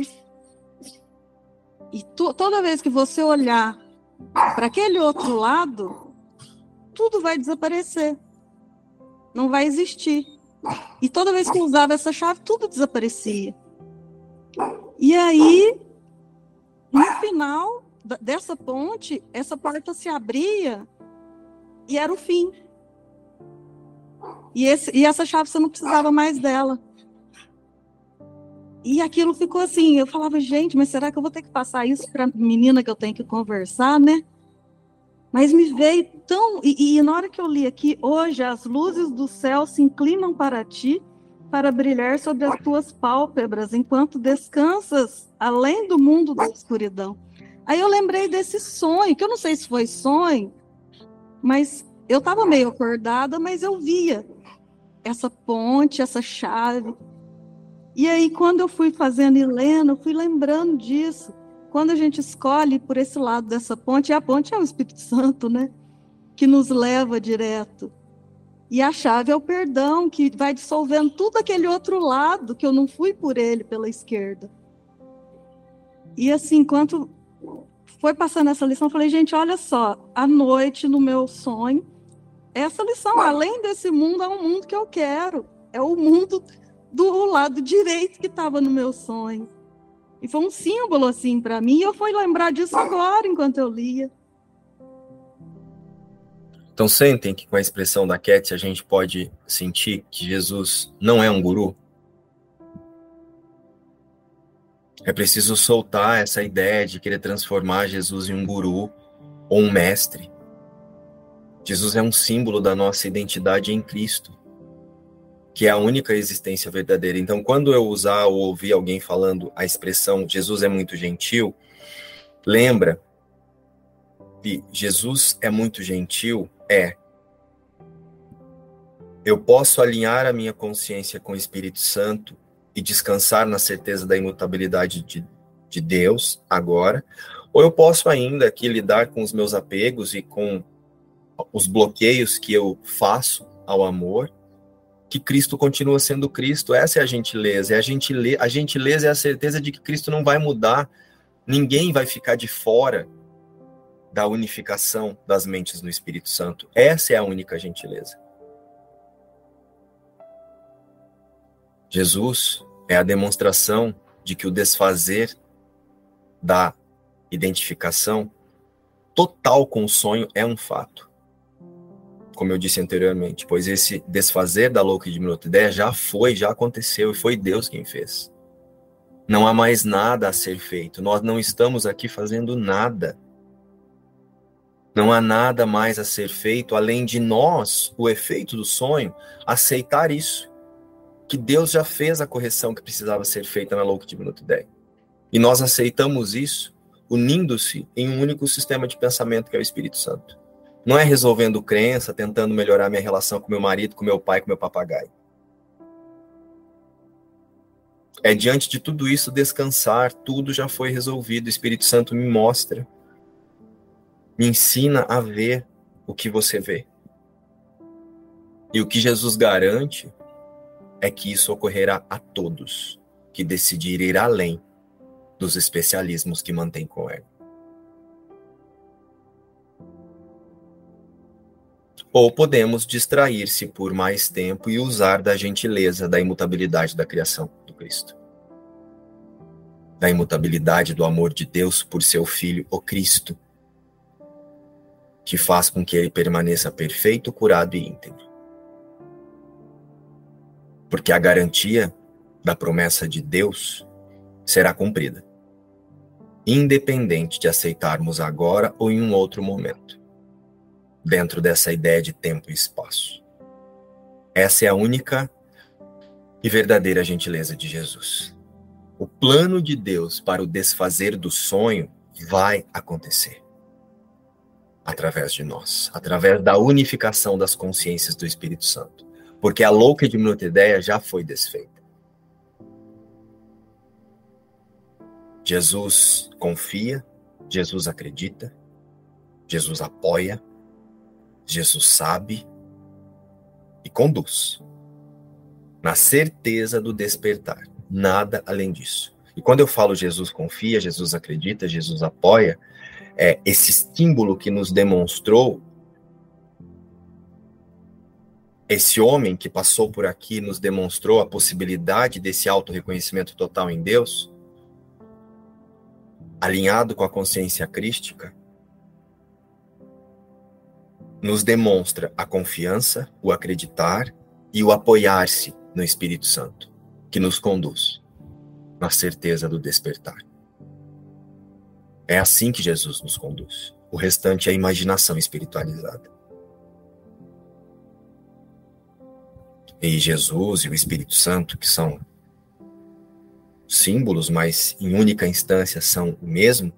E tu, toda vez que você olhar para aquele outro lado, tudo vai desaparecer. Não vai existir. E toda vez que eu usava essa chave, tudo desaparecia. E aí no final dessa ponte, essa porta se abria e era o fim. E, esse, e essa chave você não precisava mais dela. E aquilo ficou assim, eu falava, gente, mas será que eu vou ter que passar isso para a menina que eu tenho que conversar, né? Mas me veio tão. E, e na hora que eu li aqui, hoje as luzes do céu se inclinam para ti para brilhar sobre as tuas pálpebras, enquanto descansas além do mundo da escuridão. Aí eu lembrei desse sonho, que eu não sei se foi sonho, mas eu estava meio acordada, mas eu via essa ponte, essa chave. E aí, quando eu fui fazendo Helena, eu fui lembrando disso. Quando a gente escolhe por esse lado dessa ponte, e a ponte é o Espírito Santo, né? Que nos leva direto. E a chave é o perdão, que vai dissolvendo tudo aquele outro lado que eu não fui por ele pela esquerda. E assim, enquanto foi passando essa lição, falei, gente, olha só, à noite no meu sonho, essa lição, além desse mundo, é um mundo que eu quero. É o mundo do lado direito que estava no meu sonho. E foi um símbolo assim para mim, e eu fui lembrar disso agora enquanto eu lia. Então sentem que com a expressão da Cat a gente pode sentir que Jesus não é um guru. É preciso soltar essa ideia de querer transformar Jesus em um guru ou um mestre. Jesus é um símbolo da nossa identidade em Cristo, que é a única existência verdadeira. Então, quando eu usar ou ouvir alguém falando a expressão Jesus é muito gentil, lembra que Jesus é muito gentil é eu posso alinhar a minha consciência com o Espírito Santo e descansar na certeza da imutabilidade de, de Deus agora, ou eu posso ainda aqui lidar com os meus apegos e com os bloqueios que eu faço ao amor, que Cristo continua sendo Cristo. Essa é a gentileza. É a, gentileza, a gentileza é a certeza de que Cristo não vai mudar, ninguém vai ficar de fora da unificação das mentes no Espírito Santo. Essa é a única gentileza. Jesus é a demonstração de que o desfazer da identificação total com o sonho é um fato. Como eu disse anteriormente, pois esse desfazer da louca e diminuta ideia já foi, já aconteceu e foi Deus quem fez. Não há mais nada a ser feito. Nós não estamos aqui fazendo nada. Não há nada mais a ser feito além de nós, o efeito do sonho, aceitar isso. Que Deus já fez a correção que precisava ser feita na louca de minuto 10. E nós aceitamos isso unindo-se em um único sistema de pensamento que é o Espírito Santo. Não é resolvendo crença, tentando melhorar minha relação com meu marido, com meu pai, com meu papagaio. É diante de tudo isso descansar, tudo já foi resolvido. O Espírito Santo me mostra me ensina a ver o que você vê. E o que Jesus garante é que isso ocorrerá a todos que decidirem ir além dos especialismos que mantém com o ego. Ou podemos distrair-se por mais tempo e usar da gentileza, da imutabilidade da criação do Cristo. Da imutabilidade do amor de Deus por seu Filho, o Cristo, que faz com que ele permaneça perfeito, curado e íntegro. Porque a garantia da promessa de Deus será cumprida, independente de aceitarmos agora ou em um outro momento, dentro dessa ideia de tempo e espaço. Essa é a única e verdadeira gentileza de Jesus. O plano de Deus para o desfazer do sonho vai acontecer através de nós, através da unificação das consciências do Espírito Santo. Porque a louca e diminuta ideia já foi desfeita. Jesus confia, Jesus acredita, Jesus apoia, Jesus sabe e conduz. Na certeza do despertar. Nada além disso. E quando eu falo Jesus confia, Jesus acredita, Jesus apoia, é, esse símbolo que nos demonstrou esse homem que passou por aqui nos demonstrou a possibilidade desse auto-reconhecimento total em Deus, alinhado com a consciência crística, nos demonstra a confiança, o acreditar e o apoiar-se no Espírito Santo, que nos conduz na certeza do despertar. É assim que Jesus nos conduz. O restante é imaginação espiritualizada. E Jesus e o Espírito Santo, que são símbolos, mas em única instância são o mesmo,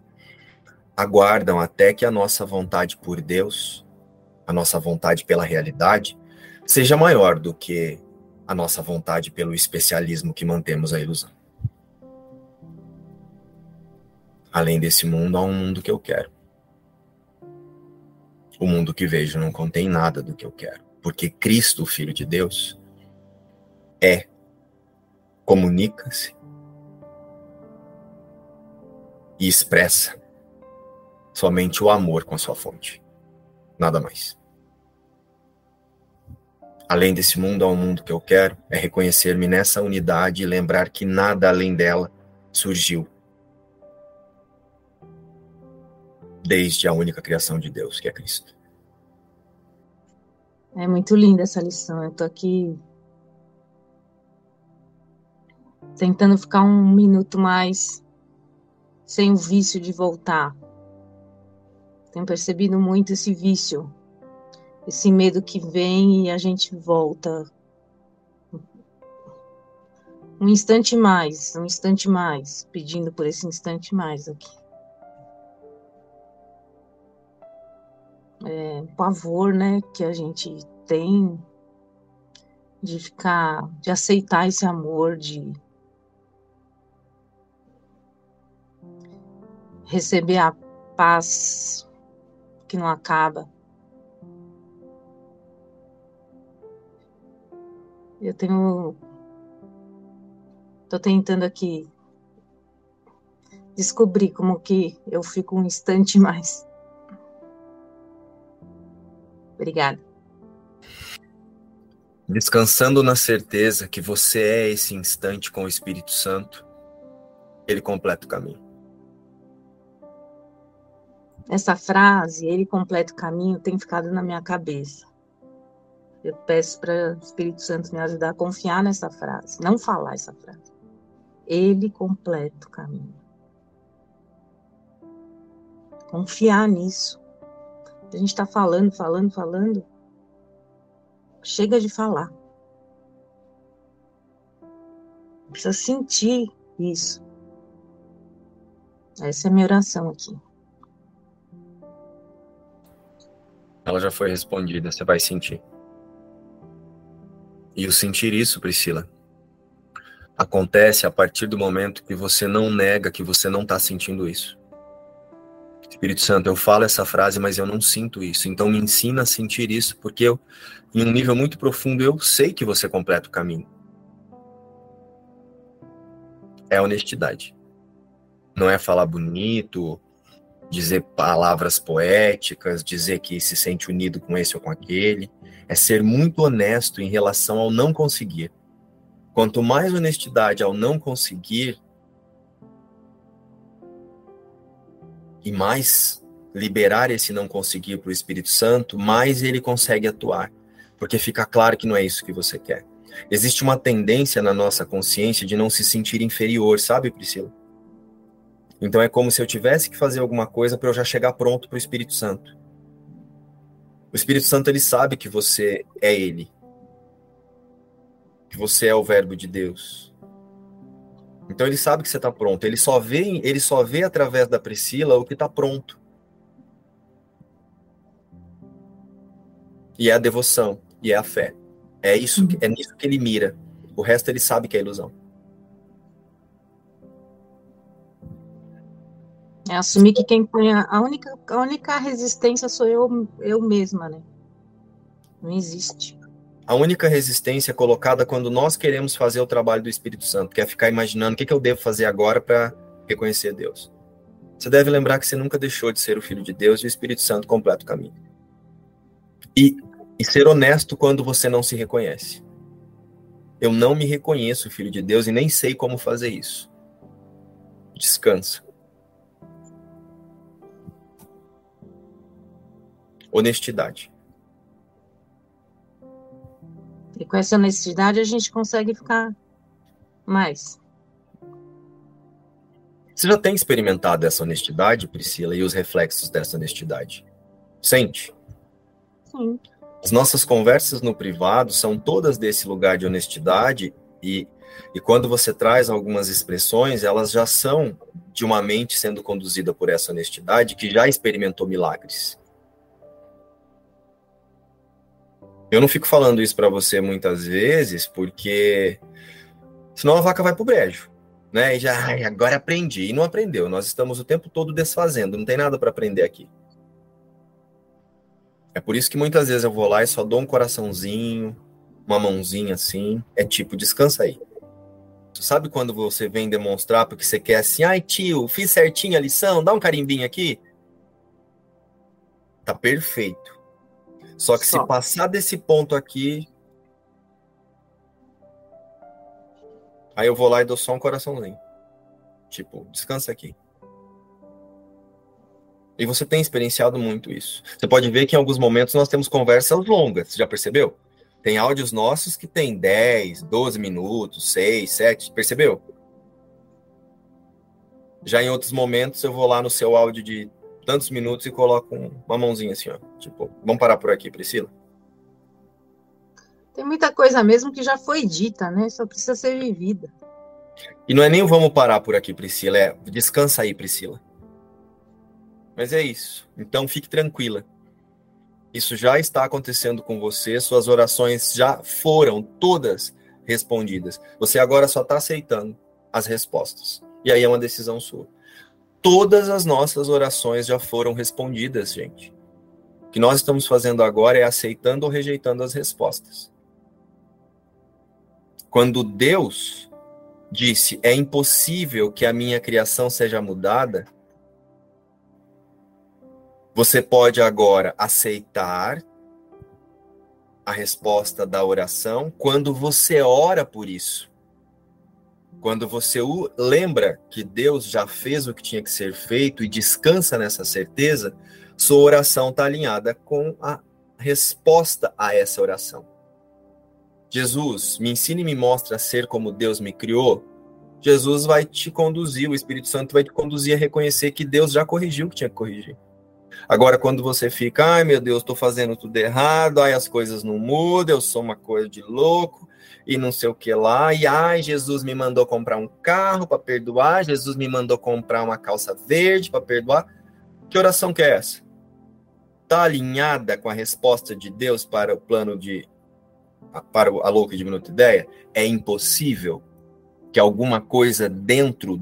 aguardam até que a nossa vontade por Deus, a nossa vontade pela realidade, seja maior do que a nossa vontade pelo especialismo que mantemos a ilusão. Além desse mundo, há um mundo que eu quero. O mundo que vejo não contém nada do que eu quero, porque Cristo, o Filho de Deus, é, comunica-se e expressa somente o amor com a sua fonte. Nada mais. Além desse mundo, há um mundo que eu quero, é reconhecer-me nessa unidade e lembrar que nada além dela surgiu desde a única criação de Deus, que é Cristo. É muito linda essa lição. Eu tô aqui tentando ficar um minuto mais sem o vício de voltar. Tenho percebido muito esse vício, esse medo que vem e a gente volta. Um instante mais, um instante mais, pedindo por esse instante mais aqui. É, pavor, né, que a gente tem de ficar, de aceitar esse amor, de receber a paz que não acaba. Eu tenho, tô tentando aqui descobrir como que eu fico um instante mais Obrigada. Descansando na certeza que você é esse instante com o Espírito Santo, ele completa o caminho. Essa frase, ele completa o caminho, tem ficado na minha cabeça. Eu peço para o Espírito Santo me ajudar a confiar nessa frase, não falar essa frase. Ele completa o caminho. Confiar nisso. A gente está falando, falando, falando. Chega de falar. Precisa sentir isso. Essa é a minha oração aqui. Ela já foi respondida, você vai sentir. E o sentir isso, Priscila, acontece a partir do momento que você não nega que você não está sentindo isso. Espírito Santo, eu falo essa frase, mas eu não sinto isso. Então me ensina a sentir isso, porque eu, em um nível muito profundo, eu sei que você completa o caminho. É honestidade. Não é falar bonito, dizer palavras poéticas, dizer que se sente unido com esse ou com aquele. É ser muito honesto em relação ao não conseguir. Quanto mais honestidade ao não conseguir, e mais liberar esse não conseguir para o Espírito Santo, mais ele consegue atuar. Porque fica claro que não é isso que você quer. Existe uma tendência na nossa consciência de não se sentir inferior, sabe, Priscila? Então é como se eu tivesse que fazer alguma coisa para eu já chegar pronto para o Espírito Santo. O Espírito Santo ele sabe que você é ele. Que você é o verbo de Deus. Então ele sabe que você está pronto. Ele só vê, ele só vê através da Priscila o que está pronto. E é a devoção, e é a fé. É isso, é nisso que ele mira. O resto ele sabe que é ilusão. É assumir que quem põe a, única a única resistência sou eu eu mesma, né? Não existe. A única resistência colocada quando nós queremos fazer o trabalho do Espírito Santo, que é ficar imaginando o que, que eu devo fazer agora para reconhecer Deus. Você deve lembrar que você nunca deixou de ser o Filho de Deus e o Espírito Santo completa o caminho. E, e ser honesto quando você não se reconhece. Eu não me reconheço Filho de Deus e nem sei como fazer isso. Descansa. honestidade. E com essa honestidade a gente consegue ficar mais. Você já tem experimentado essa honestidade, Priscila, e os reflexos dessa honestidade? Sente? Sim. As nossas conversas no privado são todas desse lugar de honestidade e, e quando você traz algumas expressões, elas já são de uma mente sendo conduzida por essa honestidade que já experimentou milagres. Eu não fico falando isso para você muitas vezes, porque senão a vaca vai pro brejo, né? E já, ai, agora aprendi. E não aprendeu. Nós estamos o tempo todo desfazendo, não tem nada para aprender aqui. É por isso que muitas vezes eu vou lá e só dou um coraçãozinho, uma mãozinha assim, é tipo, descansa aí. Sabe quando você vem demonstrar porque você quer assim, ai tio, fiz certinho a lição, dá um carimbinho aqui? Tá perfeito. Só que Só. se passar desse ponto aqui. Aí eu vou lá e dou só um coraçãozinho. Tipo, descansa aqui. E você tem experienciado muito isso. Você pode ver que em alguns momentos nós temos conversas longas, você já percebeu? Tem áudios nossos que tem 10, 12 minutos, 6, 7, percebeu? Já em outros momentos eu vou lá no seu áudio de tantos minutos e coloco uma mãozinha assim, ó. Tipo, vamos parar por aqui, Priscila? Tem muita coisa mesmo que já foi dita, né? Só precisa ser vivida. E não é nem vamos parar por aqui, Priscila, é descansa aí, Priscila. Mas é isso. Então fique tranquila. Isso já está acontecendo com você, suas orações já foram todas respondidas. Você agora só está aceitando as respostas. E aí é uma decisão sua todas as nossas orações já foram respondidas, gente. O que nós estamos fazendo agora é aceitando ou rejeitando as respostas. Quando Deus disse: É impossível que a minha criação seja mudada, você pode agora aceitar a resposta da oração quando você ora por isso. Quando você lembra que Deus já fez o que tinha que ser feito e descansa nessa certeza, sua oração está alinhada com a resposta a essa oração. Jesus, me ensine e me mostra a ser como Deus me criou. Jesus vai te conduzir, o Espírito Santo vai te conduzir a reconhecer que Deus já corrigiu o que tinha que corrigir. Agora, quando você fica, ai meu Deus, estou fazendo tudo errado, ai as coisas não mudam, eu sou uma coisa de louco, e não sei o que lá, e ai, Jesus me mandou comprar um carro para perdoar, Jesus me mandou comprar uma calça verde para perdoar. Que oração que é essa? Está alinhada com a resposta de Deus para o plano de para a louca de minuto ideia? É impossível que alguma coisa dentro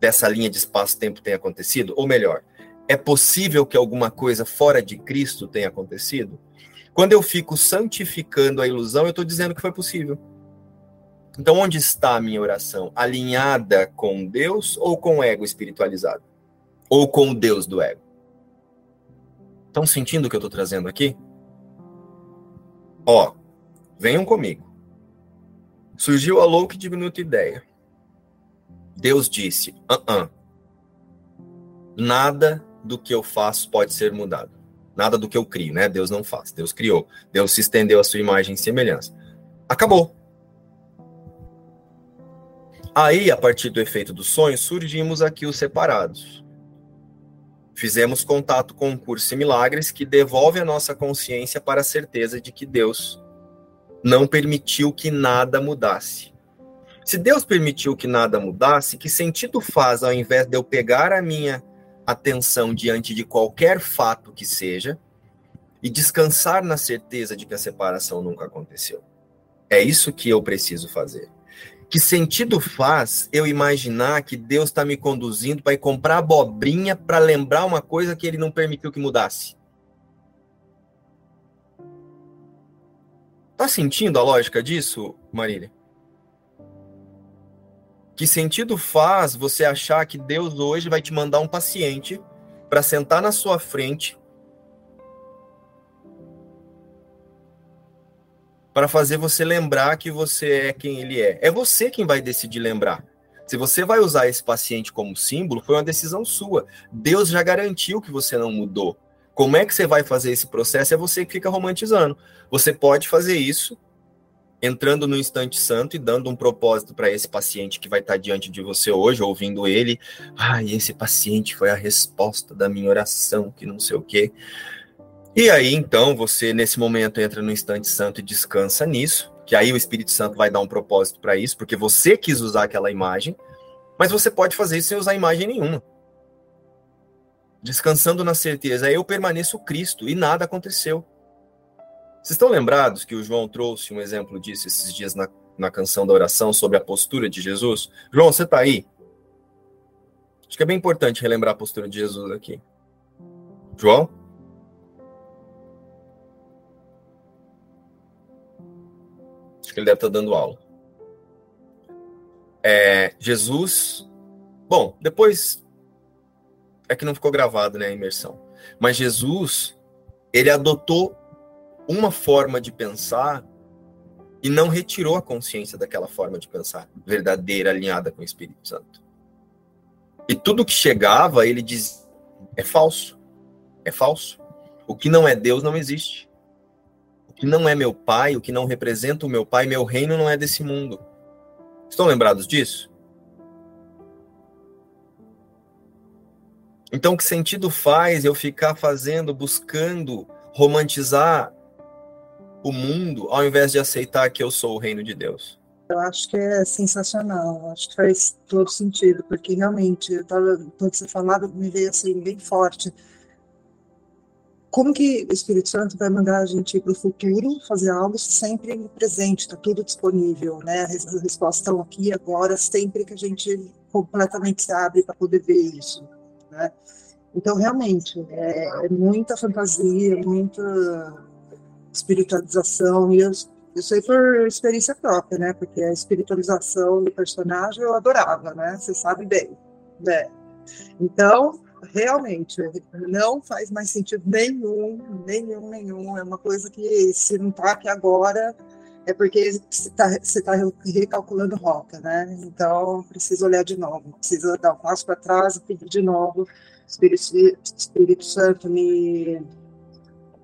dessa linha de espaço-tempo tenha acontecido? Ou melhor, é possível que alguma coisa fora de Cristo tenha acontecido? Quando eu fico santificando a ilusão, eu estou dizendo que foi possível. Então, onde está a minha oração? Alinhada com Deus ou com o ego espiritualizado? Ou com o Deus do ego? Estão sentindo o que eu estou trazendo aqui? Ó, venham comigo. Surgiu a louca e diminuta ideia. Deus disse: uh -uh. nada do que eu faço pode ser mudado. Nada do que eu crio, né? Deus não faz. Deus criou. Deus se estendeu a sua imagem e semelhança. Acabou. Aí, a partir do efeito do sonho, surgimos aqui os separados. Fizemos contato com um curso em milagres que devolve a nossa consciência para a certeza de que Deus não permitiu que nada mudasse. Se Deus permitiu que nada mudasse, que sentido faz ao invés de eu pegar a minha atenção diante de qualquer fato que seja e descansar na certeza de que a separação nunca aconteceu? É isso que eu preciso fazer. Que sentido faz eu imaginar que Deus está me conduzindo para ir comprar abobrinha para lembrar uma coisa que ele não permitiu que mudasse? Tá sentindo a lógica disso, Marília? Que sentido faz você achar que Deus hoje vai te mandar um paciente para sentar na sua frente para fazer você lembrar que você é quem ele é. É você quem vai decidir lembrar. Se você vai usar esse paciente como símbolo, foi uma decisão sua. Deus já garantiu que você não mudou. Como é que você vai fazer esse processo? É você que fica romantizando. Você pode fazer isso entrando no instante santo e dando um propósito para esse paciente que vai estar diante de você hoje, ouvindo ele. Ai, ah, esse paciente foi a resposta da minha oração, que não sei o quê. E aí, então, você, nesse momento, entra no instante santo e descansa nisso, que aí o Espírito Santo vai dar um propósito para isso, porque você quis usar aquela imagem, mas você pode fazer isso sem usar imagem nenhuma. Descansando na certeza, eu permaneço Cristo e nada aconteceu. Vocês estão lembrados que o João trouxe um exemplo disso esses dias na, na canção da oração sobre a postura de Jesus? João, você está aí? Acho que é bem importante relembrar a postura de Jesus aqui. João? que ele deve estar dando aula. É, Jesus. Bom, depois. É que não ficou gravado, né, a imersão. Mas Jesus, ele adotou uma forma de pensar e não retirou a consciência daquela forma de pensar, verdadeira, alinhada com o Espírito Santo. E tudo que chegava, ele diz: é falso. É falso. O que não é Deus não existe que não é meu pai, o que não representa o meu pai, meu reino não é desse mundo. Estão lembrados disso? Então, que sentido faz eu ficar fazendo, buscando romantizar o mundo, ao invés de aceitar que eu sou o reino de Deus? Eu acho que é sensacional, acho que faz todo sentido, porque realmente, eu tava, quando você falava, me veio assim, bem forte como que o Espírito Santo vai mandar a gente ir para o futuro fazer algo sempre presente, está tudo disponível, né? As respostas estão aqui agora, sempre que a gente completamente se abre para poder ver isso, né? Então, realmente, é, é muita fantasia, muita espiritualização, e eu, eu sei por experiência própria, né? Porque a espiritualização do personagem eu adorava, né? Você sabe bem, né? Então, realmente não faz mais sentido nenhum, nenhum, nenhum. É uma coisa que se não está aqui agora é porque você está tá recalculando rota, né? Então precisa olhar de novo, precisa dar um passo para trás e pedir de novo. Espírito, Espírito Santo me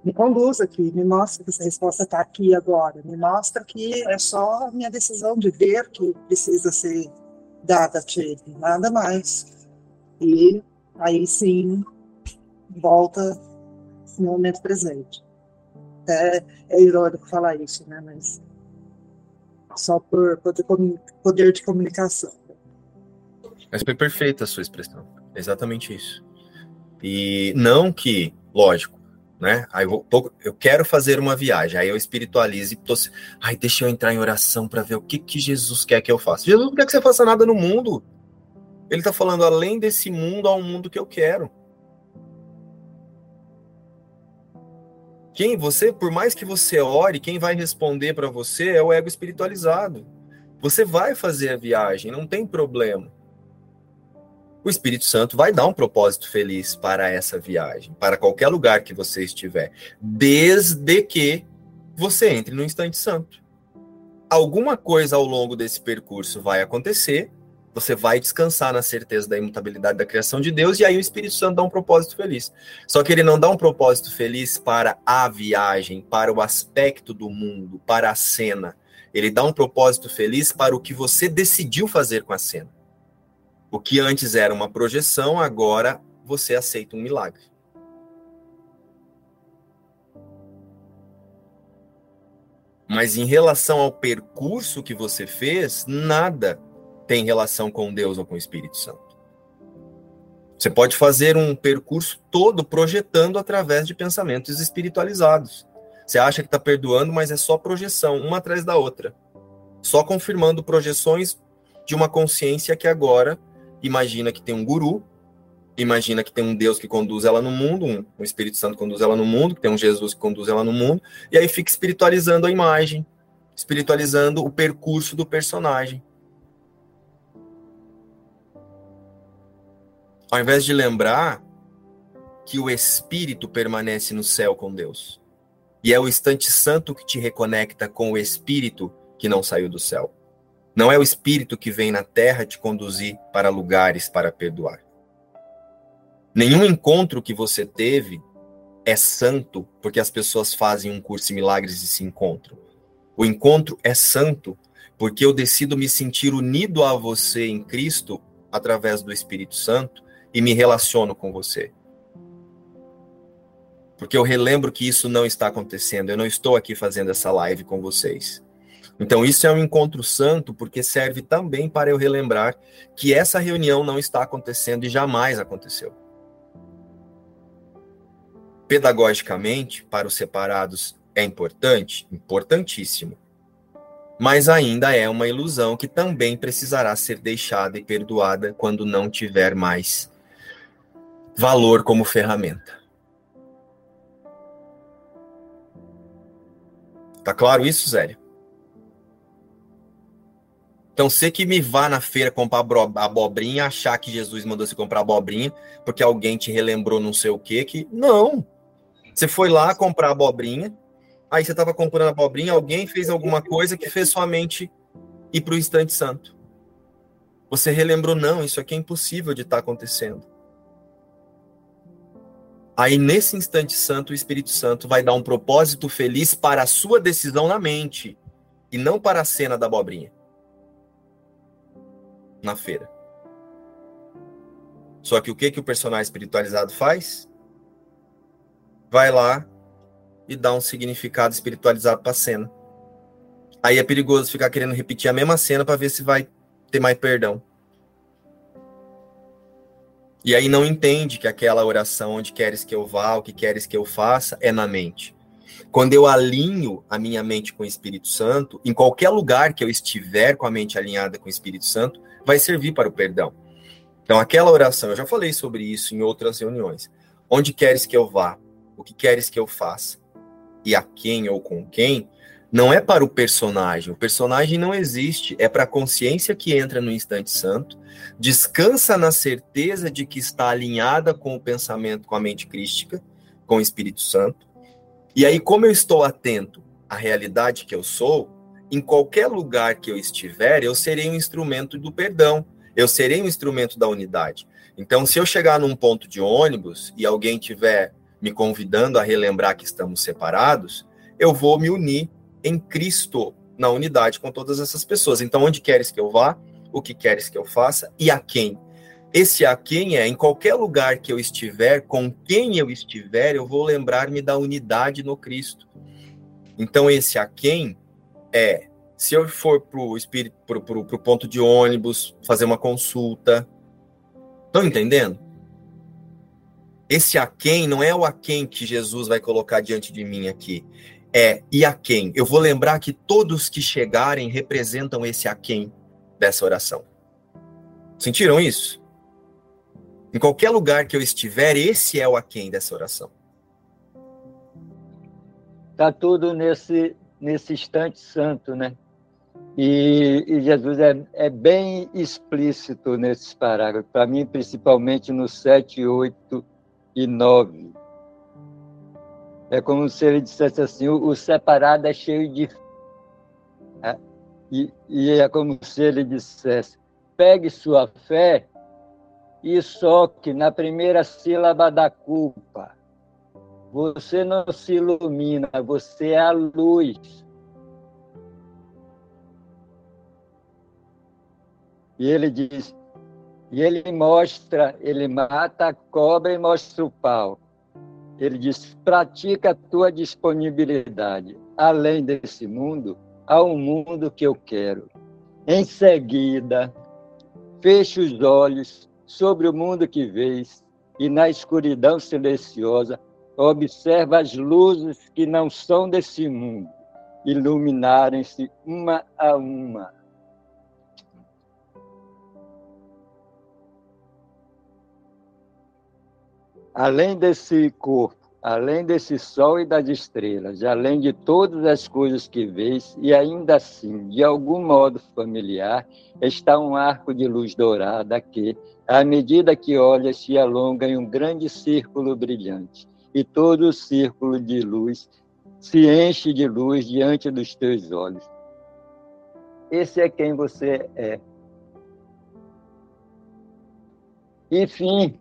me conduz aqui, me mostra que essa resposta está aqui agora, me mostra que é só a minha decisão de ver que precisa ser dada a ti, nada mais. E aí sim volta no momento presente. É, é irônico falar isso, né? Mas só por poder, poder de comunicação. Mas foi perfeita a sua expressão. É exatamente isso. E não que, lógico, né? Aí eu, tô, eu quero fazer uma viagem, aí eu espiritualizo e tô, ai, deixa eu entrar em oração para ver o que, que Jesus quer que eu faça. Jesus não quer que você faça nada no mundo. Ele está falando, além desse mundo, há um mundo que eu quero. Quem você, por mais que você ore, quem vai responder para você é o ego espiritualizado. Você vai fazer a viagem, não tem problema. O Espírito Santo vai dar um propósito feliz para essa viagem, para qualquer lugar que você estiver, desde que você entre no instante santo. Alguma coisa ao longo desse percurso vai acontecer, você vai descansar na certeza da imutabilidade da criação de Deus, e aí o Espírito Santo dá um propósito feliz. Só que ele não dá um propósito feliz para a viagem, para o aspecto do mundo, para a cena. Ele dá um propósito feliz para o que você decidiu fazer com a cena. O que antes era uma projeção, agora você aceita um milagre. Mas em relação ao percurso que você fez, nada tem relação com Deus ou com o Espírito Santo. Você pode fazer um percurso todo projetando através de pensamentos espiritualizados. Você acha que está perdoando, mas é só projeção, uma atrás da outra. Só confirmando projeções de uma consciência que agora imagina que tem um guru, imagina que tem um Deus que conduz ela no mundo, um, um Espírito Santo conduz ela no mundo, que tem um Jesus que conduz ela no mundo, e aí fica espiritualizando a imagem, espiritualizando o percurso do personagem. Ao invés de lembrar que o espírito permanece no céu com Deus. E é o instante santo que te reconecta com o espírito que não saiu do céu. Não é o Espírito que vem na terra te conduzir para lugares para perdoar. Nenhum encontro que você teve é santo porque as pessoas fazem um curso de milagres e se encontram. O encontro é santo porque eu decido me sentir unido a você em Cristo através do Espírito Santo e me relaciono com você. Porque eu relembro que isso não está acontecendo. Eu não estou aqui fazendo essa live com vocês. Então, isso é um encontro santo, porque serve também para eu relembrar que essa reunião não está acontecendo e jamais aconteceu. Pedagogicamente, para os separados é importante? Importantíssimo. Mas ainda é uma ilusão que também precisará ser deixada e perdoada quando não tiver mais valor como ferramenta. Tá claro isso, Zélio? Então, você que me vá na feira comprar abobrinha, achar que Jesus mandou você comprar abobrinha, porque alguém te relembrou não sei o quê, que não. Você foi lá comprar abobrinha, aí você estava comprando abobrinha, alguém fez alguma coisa que fez sua mente ir para o instante santo. Você relembrou, não, isso aqui é impossível de estar tá acontecendo. Aí, nesse instante santo, o Espírito Santo vai dar um propósito feliz para a sua decisão na mente, e não para a cena da abobrinha na feira. Só que o que, que o personagem espiritualizado faz? Vai lá e dá um significado espiritualizado para a cena. Aí é perigoso ficar querendo repetir a mesma cena para ver se vai ter mais perdão. E aí não entende que aquela oração onde queres que eu vá, o que queres que eu faça, é na mente. Quando eu alinho a minha mente com o Espírito Santo, em qualquer lugar que eu estiver com a mente alinhada com o Espírito Santo, vai servir para o perdão. Então, aquela oração, eu já falei sobre isso em outras reuniões. Onde queres que eu vá? O que queres que eu faça? E a quem ou com quem? Não é para o personagem. O personagem não existe. É para a consciência que entra no instante santo, descansa na certeza de que está alinhada com o pensamento, com a mente crística, com o Espírito Santo. E aí, como eu estou atento à realidade que eu sou, em qualquer lugar que eu estiver, eu serei um instrumento do perdão, eu serei um instrumento da unidade. Então, se eu chegar num ponto de ônibus e alguém tiver me convidando a relembrar que estamos separados, eu vou me unir em Cristo, na unidade com todas essas pessoas. Então, onde queres que eu vá? O que queres que eu faça? E a quem? Esse a quem é, em qualquer lugar que eu estiver, com quem eu estiver, eu vou lembrar-me da unidade no Cristo. Então, esse a quem é se eu for pro, pro ponto de ônibus fazer uma consulta, estão entendendo? Esse a quem não é o a quem que Jesus vai colocar diante de mim aqui. É e a quem. Eu vou lembrar que todos que chegarem representam esse a quem dessa oração. Sentiram isso? Em qualquer lugar que eu estiver, esse é o a quem dessa oração. Tá tudo nesse nesse instante santo, né? E, e Jesus é, é, bem explícito nesses parágrafos, para mim, principalmente no 7, 8 e 9. É como se ele dissesse assim: o, o separado é cheio de. É, e, e é como se ele dissesse: pegue sua fé e soque na primeira sílaba da culpa. Você não se ilumina, você é a luz. E ele diz, e ele mostra, ele mata a cobra e mostra o pau. Ele diz: pratica a tua disponibilidade. Além desse mundo, há um mundo que eu quero. Em seguida, feche os olhos sobre o mundo que vês e na escuridão silenciosa observa as luzes que não são desse mundo iluminarem-se uma a uma. Além desse corpo, além desse sol e das estrelas, além de todas as coisas que vês, e ainda assim, de algum modo familiar, está um arco de luz dourada que, à medida que olhas, se alonga em um grande círculo brilhante, e todo o círculo de luz se enche de luz diante dos teus olhos. Esse é quem você é. Enfim,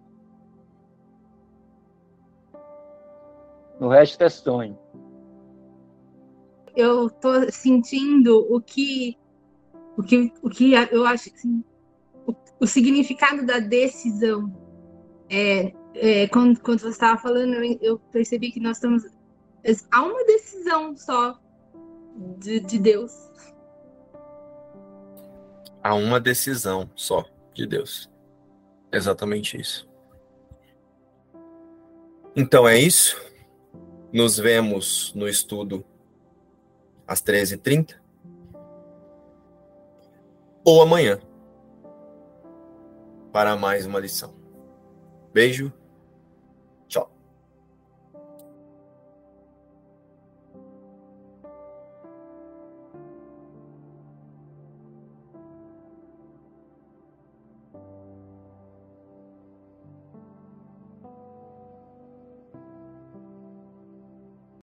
No resto é sonho. Eu estou sentindo o que, o que, o que eu acho assim, o, o significado da decisão. É, é, quando, quando você estava falando, eu, eu, percebi que nós estamos. Há uma decisão só de, de Deus. Há uma decisão só de Deus. Exatamente isso. Então é isso. Nos vemos no estudo às 13h30 ou amanhã para mais uma lição. Beijo